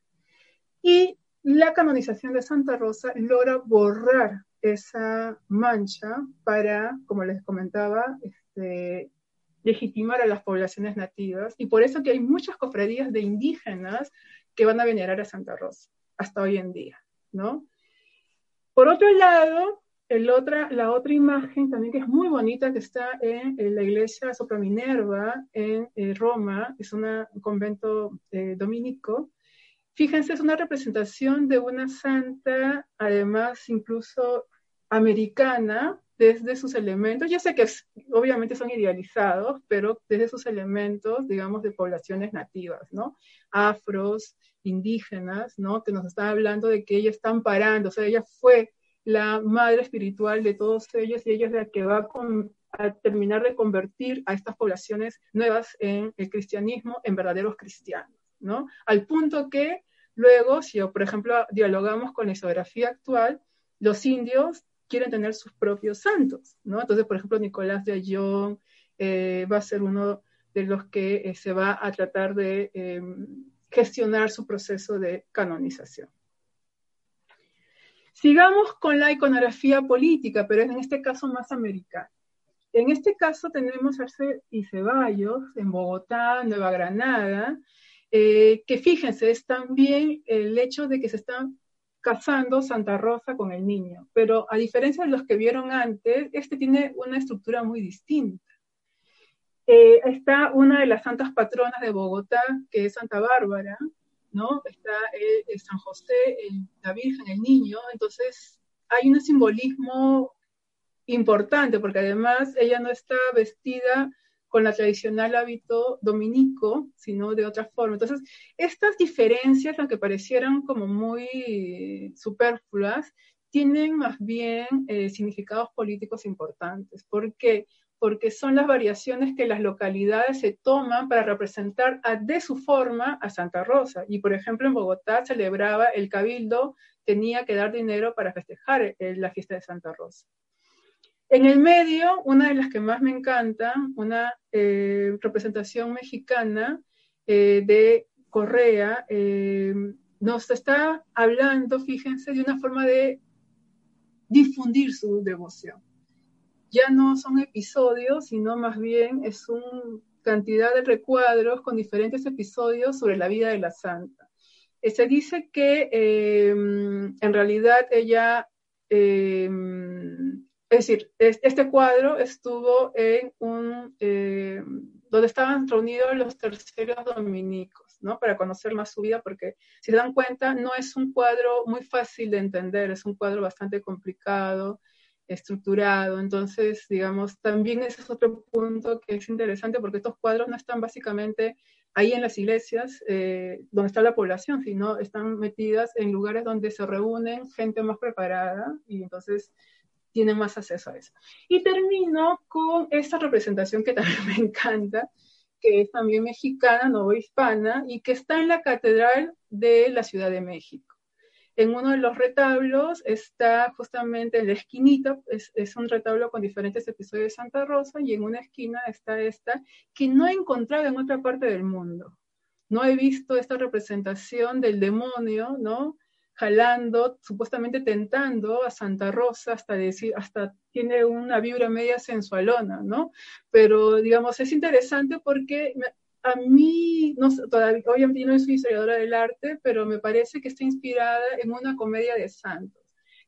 Y la canonización de Santa Rosa logra borrar esa mancha para, como les comentaba, este, legitimar a las poblaciones nativas y por eso que hay muchas cofradías de indígenas que van a venerar a Santa Rosa hasta hoy en día, ¿no? Por otro lado, la otra imagen también que es muy bonita, que está en, la iglesia Sopra Minerva en eh, Roma, es un convento eh, dominico. Fíjense, es una representación de una santa, además incluso americana, desde sus elementos. Ya sé que obviamente son idealizados, pero desde sus elementos, digamos, de poblaciones nativas, ¿no? Afros, indígenas, ¿no? Que nos está hablando de que ella está amparando, o sea, ella fue la madre espiritual de todos ellos y ella es la que va a, terminar de convertir a estas poblaciones nuevas en el cristianismo en verdaderos cristianos, ¿no? Al punto que luego, si por ejemplo dialogamos con la historiografía actual, los indios quieren tener sus propios santos, ¿no? Entonces, por ejemplo, Nicolás de Ayllón eh, va a ser uno de los que eh, se va a tratar de em, gestionar su proceso de canonización. Sigamos con la iconografía política, pero en este caso más americana. En este caso tenemos Arce y Ceballos en Bogotá, Nueva Granada, eh, que fíjense, es también el hecho de que se están casando Santa Rosa con el niño, pero a diferencia de los que vieron antes, este tiene una estructura muy distinta. Eh, está una de las santas patronas de Bogotá, que es Santa Bárbara, ¿no? Está eh, San José, la Virgen, el niño, entonces hay un simbolismo importante, porque además ella no está vestida con la tradicional hábito dominico, sino de otra forma. Entonces, estas diferencias, aunque parecieran como muy superfluas, tienen más bien eh, significados políticos importantes. ¿Por qué? porque son las variaciones que las localidades se toman para representar de su forma a Santa Rosa. Y por ejemplo, en Bogotá celebraba el cabildo, tenía que dar dinero para festejar eh, la fiesta de Santa Rosa. En el medio, una de las que más me encanta, una eh, representación mexicana eh, de Correa, nos está hablando, fíjense, de una forma de difundir su devoción ya no son episodios, sino más bien es una cantidad de recuadros con diferentes episodios sobre la vida de la santa. Eh, se dice que em, en realidad ella, em, es decir, este cuadro estuvo en un, em, donde estaban reunidos los terceros dominicos, ¿no? Para conocer más su vida, porque si se dan cuenta, no es un cuadro muy fácil de entender, es un cuadro bastante complicado, estructurado. Entonces, digamos, también ese es otro punto que es interesante porque estos cuadros no están básicamente ahí en las iglesias eh, donde está la población, sino están metidas en lugares donde se reúnen gente más preparada y entonces tienen más acceso a eso. Y termino con esta representación que también me encanta, que es también mexicana, hispana y que está en la Catedral de la Ciudad de México. En uno de los retablos está justamente en la esquinita, es, un retablo con diferentes episodios de Santa Rosa, y en una esquina está esta, que no he encontrado en otra parte del mundo. No he visto esta representación del demonio, ¿no? Jalando, supuestamente tentando a Santa Rosa hasta decir, hasta tiene una vibra media sensualona, ¿no? Pero digamos, es interesante porque a mí, no, todavía, obviamente no soy historiadora del arte, pero me parece que está inspirada en una comedia de santos.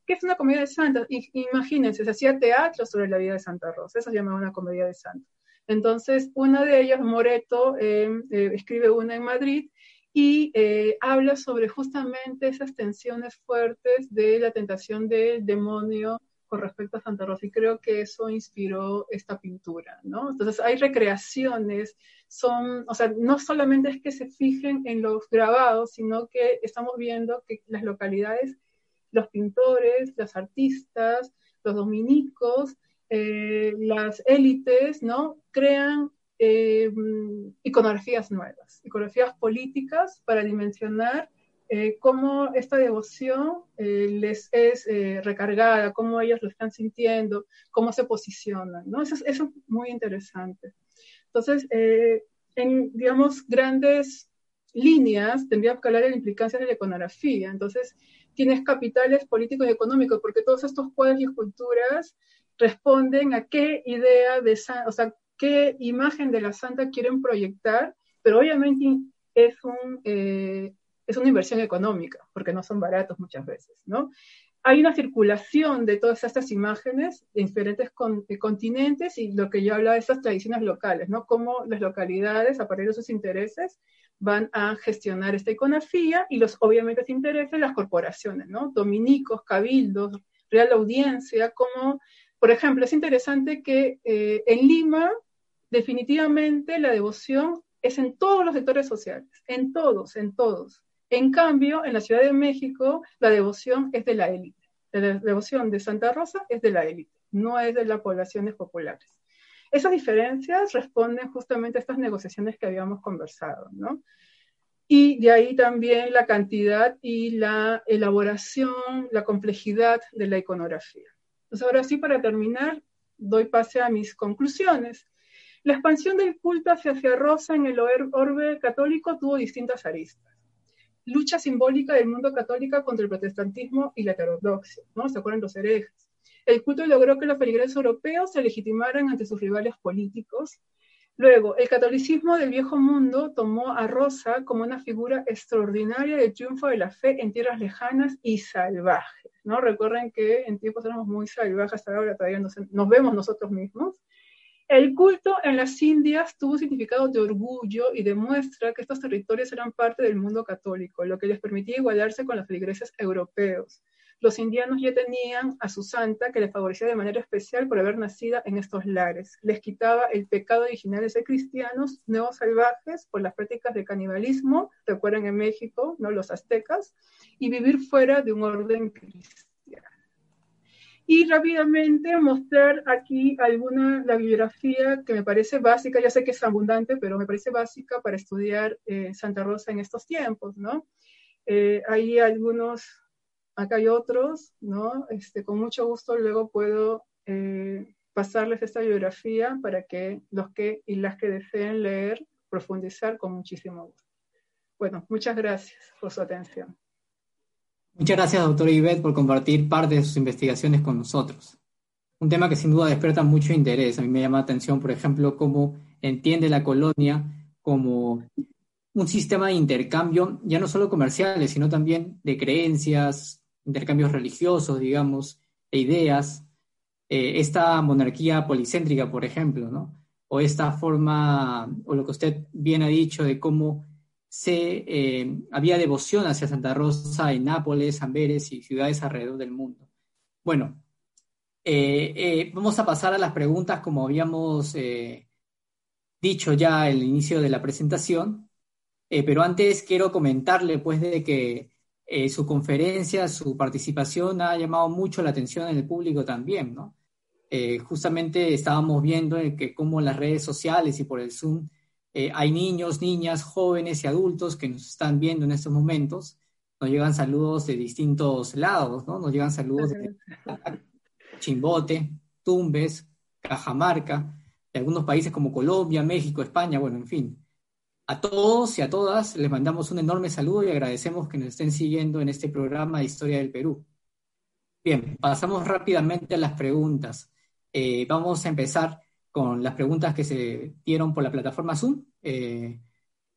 ¿Qué es una comedia de santos? imagínense, se hacía teatro sobre la vida de Santa Rosa, eso se llamaba una comedia de santos. Entonces, una de ellas, Moreto, em, eh, escribe una en Madrid y eh, habla sobre justamente esas tensiones fuertes de la tentación del demonio con respecto a Santa Rosa y creo que eso inspiró esta pintura, ¿no? Entonces hay recreaciones, son, o sea, no solamente es que se fijen en los grabados, sino que estamos viendo que las localidades, los pintores, los artistas, los dominicos, eh, las élites, ¿no? Crean eh, iconografías nuevas, iconografías políticas para dimensionar eh, cómo esta devoción eh, les es eh, recargada, cómo ellos lo están sintiendo, cómo se posicionan, ¿no? Eso, es muy interesante. Entonces, en, digamos, grandes líneas, tendríamos que hablar de la implicancia de la iconografía. Entonces, tienes capitales políticos y económicos, porque todos estos cuadros y esculturas responden a qué idea de, o sea, qué imagen de la santa quieren proyectar, pero obviamente es un, es una inversión económica, porque no son baratos muchas veces, ¿no? hay una circulación de todas estas imágenes en diferentes continentes y lo que yo hablaba de estas tradiciones locales, ¿no? Cómo las localidades, a partir de sus intereses, van a gestionar esta iconografía y los obviamente intereses las corporaciones, ¿no? Dominicos, cabildos, real audiencia, como, por ejemplo, es interesante que eh, en Lima definitivamente la devoción es en todos los sectores sociales, en todos, en todos. En cambio, en la Ciudad de México, la devoción es de la élite. La devoción de Santa Rosa es de la élite, no es de las poblaciones populares. Esas diferencias responden justamente a estas negociaciones que habíamos conversado, ¿no? Y de ahí también la cantidad y la elaboración, la complejidad de la iconografía. Entonces, ahora sí, para terminar, doy pase a mis conclusiones. La expansión del culto hacia, Rosa en el orbe católico tuvo distintas aristas. Lucha simbólica del mundo católico contra el protestantismo y la heterodoxia, ¿no? ¿Se acuerdan los herejes? El culto logró que los feligreses europeos se legitimaran ante sus rivales políticos. Luego, el catolicismo del viejo mundo tomó a Rosa como una figura extraordinaria de triunfo de la fe en tierras lejanas y salvajes. ¿no? Recuerden que en tiempos éramos muy salvajes, hasta ahora todavía nos vemos nosotros mismos. El culto en las Indias tuvo significado de orgullo y demuestra que estos territorios eran parte del mundo católico, lo que les permitía igualarse con los feligreses europeos. Los indianos ya tenían a su santa que les favorecía de manera especial por haber nacido en estos lares. Les quitaba el pecado original de ser cristianos, nuevos salvajes por las prácticas de canibalismo, recuerden en México, ¿no? los aztecas, y vivir fuera de un orden cristiano y rápidamente mostrar aquí alguna, la bibliografía que me parece básica, ya sé que es abundante, pero me parece básica para estudiar eh, Santa Rosa en estos tiempos, ¿no? Eh, hay algunos, acá hay otros, ¿no? Este, con mucho gusto luego puedo eh, pasarles esta bibliografía para que los que y las que deseen leer, profundizar con muchísimo gusto. Bueno, muchas gracias por su atención. Muchas gracias, doctora Ivette, por compartir parte de sus investigaciones con nosotros. Un tema que sin duda despierta mucho interés. A mí me llama la atención, por ejemplo, cómo entiende la colonia como un sistema de intercambio, ya no solo comerciales, sino también de creencias, intercambios religiosos, digamos, e ideas. Eh, esta monarquía policéntrica, por ejemplo, ¿no? O esta forma, o lo que usted bien ha dicho de cómo se, eh, había devoción hacia Santa Rosa en Nápoles, Amberes y ciudades alrededor del mundo. Bueno, eh, eh, vamos a pasar a las preguntas como habíamos dicho ya al inicio de la presentación, pero antes quiero comentarle pues de que su conferencia, su participación ha llamado mucho la atención en el público también, ¿no? justamente estábamos viendo que cómo las redes sociales y por el Zoom eh, hay niños, niñas, jóvenes y adultos que nos están viendo en estos momentos. Nos llegan saludos de distintos lados, ¿no? Nos llegan saludos de Chimbote, Tumbes, Cajamarca, de algunos países como Colombia, México, España, bueno, en fin. A todos y a todas les mandamos un enorme saludo y agradecemos que nos estén siguiendo en este programa de Historia del Perú. Bien, pasamos rápidamente a las preguntas. Eh, vamos a empezar con las preguntas que se dieron por la plataforma Zoom. Eh,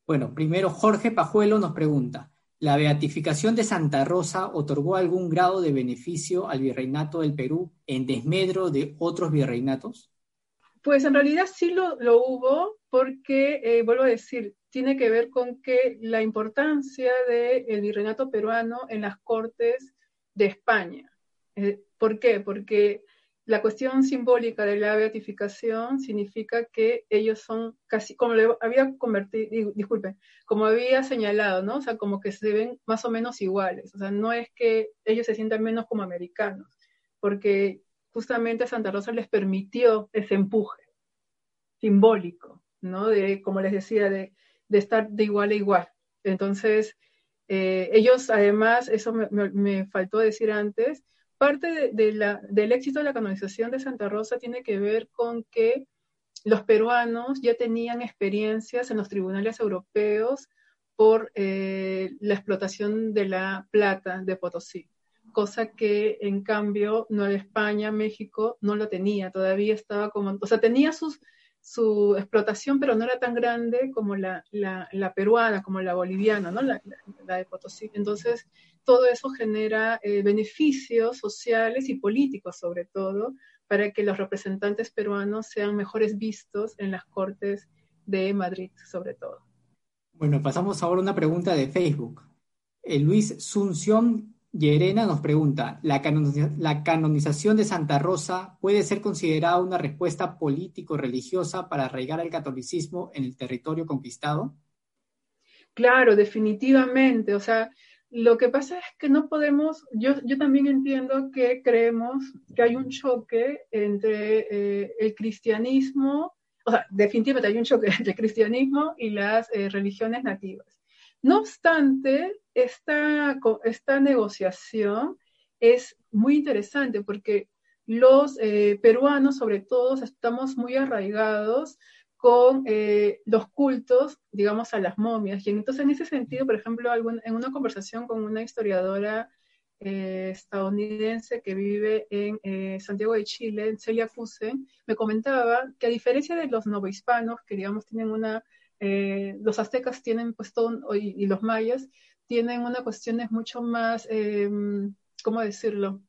bueno, primero Jorge Pajuelo nos pregunta, ¿la beatificación de Santa Rosa otorgó algún grado de beneficio al virreinato del Perú en desmedro de otros virreinatos? Pues en realidad sí lo, hubo porque, eh, vuelvo a decir, tiene que ver con que la importancia del virreinato peruano en las cortes de España. Eh, ¿Por qué? Porque la cuestión simbólica de la beatificación significa que ellos son casi, como le había convertido, disculpe, como había señalado, ¿no? O sea, como que se ven más o menos iguales. O sea, no es que ellos se sientan menos como americanos, porque justamente Santa Rosa les permitió ese empuje simbólico, ¿no? De, como les decía, de, estar de igual a igual. Entonces, eh, ellos además, eso me faltó decir antes, parte del éxito de la canonización de Santa Rosa tiene que ver con que los peruanos ya tenían experiencias en los tribunales europeos por eh, la explotación de la plata de Potosí, cosa que en cambio Nueva España, México, no lo tenía, todavía estaba como, o sea, tenía sus, su explotación, pero no era tan grande como la, la, peruana, como la boliviana, ¿no? La, de Potosí. Entonces, todo eso genera eh, beneficios sociales y políticos, sobre todo, para que los representantes peruanos sean mejores vistos en las cortes de Madrid, sobre todo. Bueno, pasamos ahora a una pregunta de Facebook. Eh, Luis Sunción Yerena nos pregunta, ¿la, canonización de Santa Rosa puede ser considerada una respuesta político-religiosa para arraigar el catolicismo en el territorio conquistado? Claro, definitivamente. O sea, lo que pasa es que no podemos, yo, yo también entiendo que creemos que hay un choque entre eh, el cristianismo, o sea, definitivamente hay un choque entre el cristianismo y las eh, religiones nativas. No obstante, esta, esta negociación es muy interesante porque los eh, peruanos, sobre todo, estamos muy arraigados con eh, los cultos, digamos, a las momias. Y entonces, en ese sentido, por ejemplo, en una conversación con una historiadora eh, estadounidense que vive en Santiago de Chile, Celia Cusen, me comentaba que a diferencia de los novohispanos, que digamos tienen una los aztecas tienen pues todo, y, los mayas tienen unas cuestiones mucho más, eh, ¿cómo decirlo?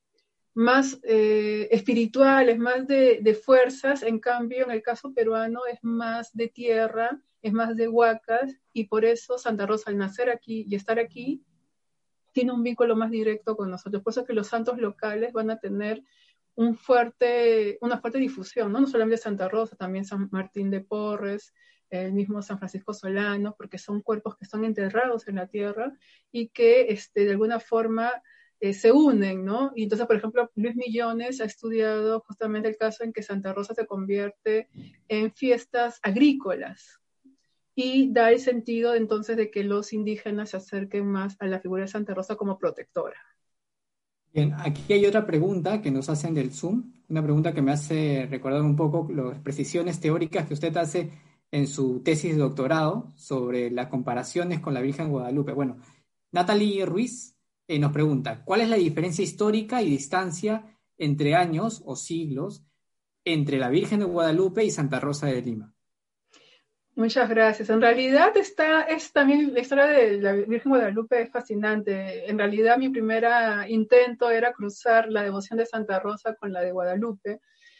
Más eh, espirituales, más de, fuerzas, en cambio en el caso peruano es más de tierra, es más de huacas, y por eso Santa Rosa al nacer aquí y estar aquí tiene un vínculo más directo con nosotros. Por eso que los santos locales van a tener un fuerte, una fuerte difusión, ¿no? no solamente Santa Rosa, también San Martín de Porres, el mismo San Francisco Solano, porque son cuerpos que están enterrados en la tierra y que este, de alguna forma eh, se unen, ¿no? Y entonces, por ejemplo, Luis Millones ha estudiado justamente el caso en que Santa Rosa se convierte en fiestas agrícolas y da el sentido entonces de que los indígenas se acerquen más a la figura de Santa Rosa como protectora. Bien, aquí hay otra pregunta que nos hacen del Zoom, una pregunta que me hace recordar un poco las precisiones teóricas que usted hace en su tesis de doctorado sobre las comparaciones con la Virgen Guadalupe. Bueno, Natalie Ruiz eh, nos pregunta, ¿cuál es la diferencia histórica y distancia entre años o siglos entre la Virgen de Guadalupe y Santa Rosa de Lima? Muchas gracias. En realidad está, es también la historia de la Virgen Guadalupe es fascinante. En realidad mi primer intento era cruzar la devoción de Santa Rosa con la de Guadalupe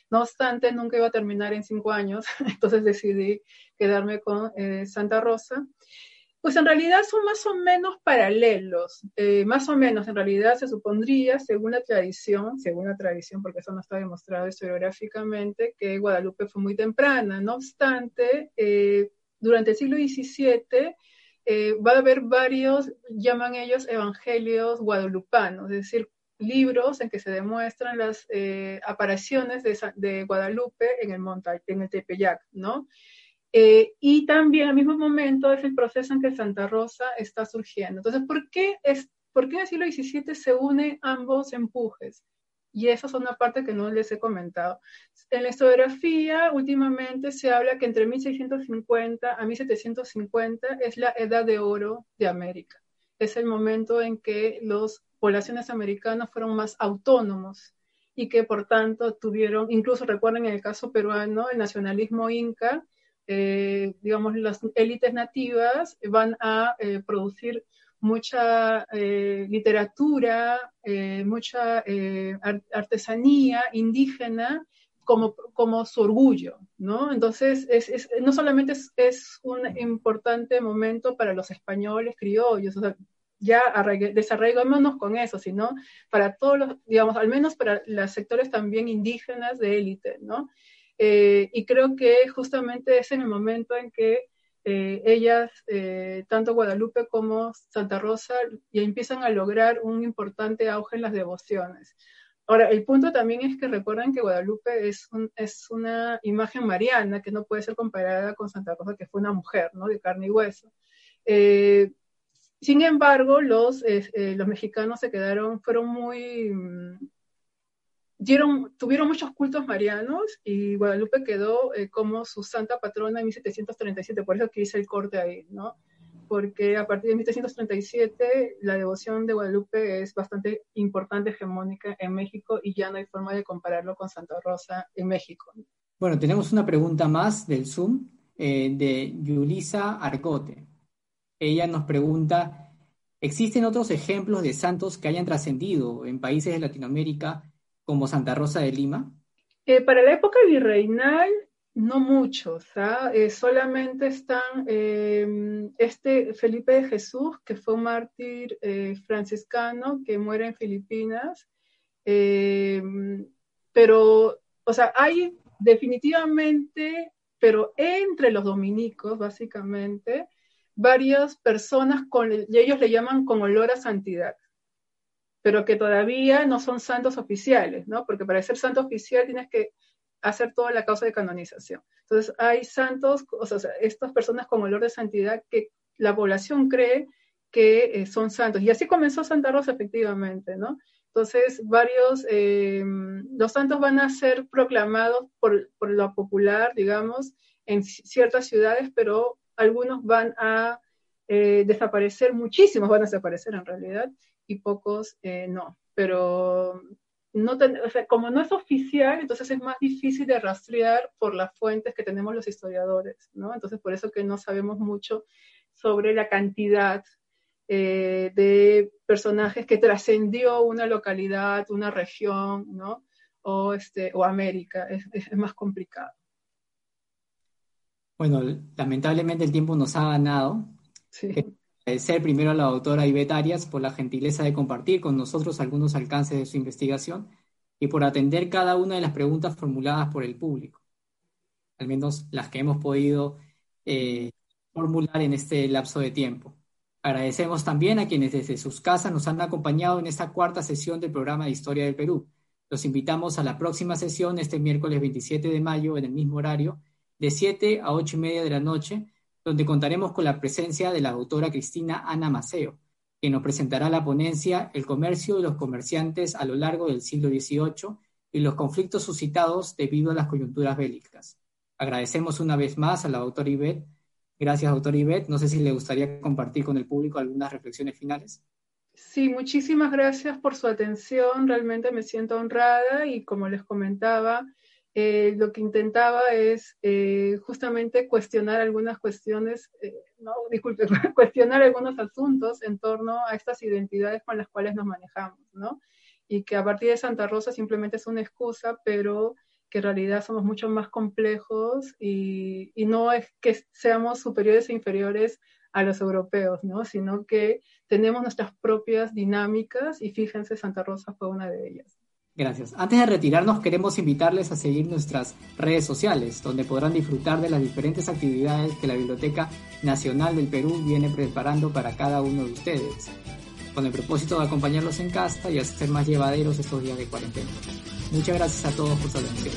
no obstante, nunca iba a terminar en cinco años, entonces decidí quedarme con eh, Santa Rosa. Pues en realidad son más o menos paralelos, eh, más o menos en realidad se supondría, según la tradición, según la tradición, porque eso no está demostrado historiográficamente, que Guadalupe fue muy temprana. No obstante, eh, durante el siglo XVII va a haber varios, llaman ellos evangelios guadalupanos, es decir, libros en que se demuestran las eh, apariciones de, Guadalupe en el, monte, en el Tepeyac, ¿no? Eh, y también al mismo momento es el proceso en que Santa Rosa está surgiendo. Entonces, ¿por qué, es, ¿por qué en el siglo XVII se unen ambos empujes? Y esa es una parte que no les he comentado. En la historiografía, últimamente se habla que entre 1650 a 1750 es la edad de oro de América. Es el momento en que los poblaciones americanas fueron más autónomos y que por tanto tuvieron, incluso recuerden en el caso peruano, el nacionalismo inca, eh, digamos, las élites nativas van a eh, producir mucha eh, literatura, mucha artesanía indígena como, como su orgullo, ¿no? Entonces, es, no solamente es, es, un importante momento para los españoles criollos, o sea, ya desarraigámonos con eso, sino para todos los, digamos, al menos para los sectores también indígenas de élite, ¿no? Eh, y creo que justamente es en el momento en que eh, ellas, eh, tanto Guadalupe como Santa Rosa, ya empiezan a lograr un importante auge en las devociones. Ahora, el punto también es que recuerden que Guadalupe es, es una imagen mariana que no puede ser comparada con Santa Rosa, que fue una mujer, ¿no? De carne y hueso. Sin embargo, los, eh, los mexicanos se quedaron, fueron muy, mm, dieron, tuvieron muchos cultos marianos y Guadalupe quedó eh, como su santa patrona en 1737, por eso que hice el corte ahí, ¿no? Porque a partir de 1737 la devoción de Guadalupe es bastante importante, hegemónica en México y ya no hay forma de compararlo con Santa Rosa en México. Bueno, tenemos una pregunta más del Zoom eh, de Yulisa Arcote. Ella nos pregunta, ¿existen otros ejemplos de santos que hayan trascendido en países de Latinoamérica como Santa Rosa de Lima? Eh, para la época virreinal, no muchos, eh, solamente están em, este Felipe de Jesús, que fue un mártir franciscano que muere en Filipinas, em, pero, o sea, hay definitivamente, pero entre los dominicos, básicamente, varias personas con, y ellos le llaman con olor a santidad, pero que todavía no son santos oficiales, ¿no? Porque para ser santo oficial tienes que hacer toda la causa de canonización. Entonces, hay santos, o sea, estas personas con olor de santidad que la población cree que eh, son santos. Y así comenzó Santa Rosa, efectivamente, ¿no? Entonces, varios, eh, los santos van a ser proclamados por, lo popular, digamos, en ciertas ciudades, pero algunos van a eh, desaparecer, muchísimos van a desaparecer en realidad, y pocos eh, no. Pero no como no es oficial, entonces es más difícil de rastrear por las fuentes que tenemos los historiadores, ¿no? Entonces, por eso que no sabemos mucho sobre la cantidad eh, de personajes que trascendió una localidad, una región, ¿no? O, este, o América, es, más complicado. Bueno, lamentablemente el tiempo nos ha ganado. Sí. Agradecer primero a la doctora Ivette Arias por la gentileza de compartir con nosotros algunos alcances de su investigación y por atender cada una de las preguntas formuladas por el público, al menos las que hemos podido eh, formular en este lapso de tiempo. Agradecemos también a quienes desde sus casas nos han acompañado en esta cuarta sesión del programa de Historia del Perú. Los invitamos a la próxima sesión este miércoles 27 de mayo en el mismo horario, de 7 a 8 y media de la noche, donde contaremos con la presencia de la doctora Cristina Ana Maceo, quien nos presentará la ponencia El comercio de los comerciantes a lo largo del siglo XVIII y los conflictos suscitados debido a las coyunturas bélicas. Agradecemos una vez más a la doctora Ivette Gracias, doctor Ivette. No sé si le gustaría compartir con el público algunas reflexiones finales. Sí, muchísimas gracias por su atención. Realmente me siento honrada y como les comentaba, eh, lo que intentaba es eh, justamente cuestionar algunas cuestiones, eh, no, disculpe, cuestionar algunos asuntos en torno a estas identidades con las cuales nos manejamos, ¿no? Y que a partir de Santa Rosa simplemente es una excusa, pero que en realidad somos mucho más complejos y, no es que seamos superiores e inferiores a los europeos, ¿no? sino que tenemos nuestras propias dinámicas y fíjense, Santa Rosa fue una de ellas. Gracias. Antes de retirarnos, queremos invitarles a seguir nuestras redes sociales, donde podrán disfrutar de las diferentes actividades que la Biblioteca Nacional del Perú viene preparando para cada uno de ustedes, con el propósito de acompañarlos en casa y hacer más llevaderos estos días de cuarentena. Muchas gracias a todos por su atención.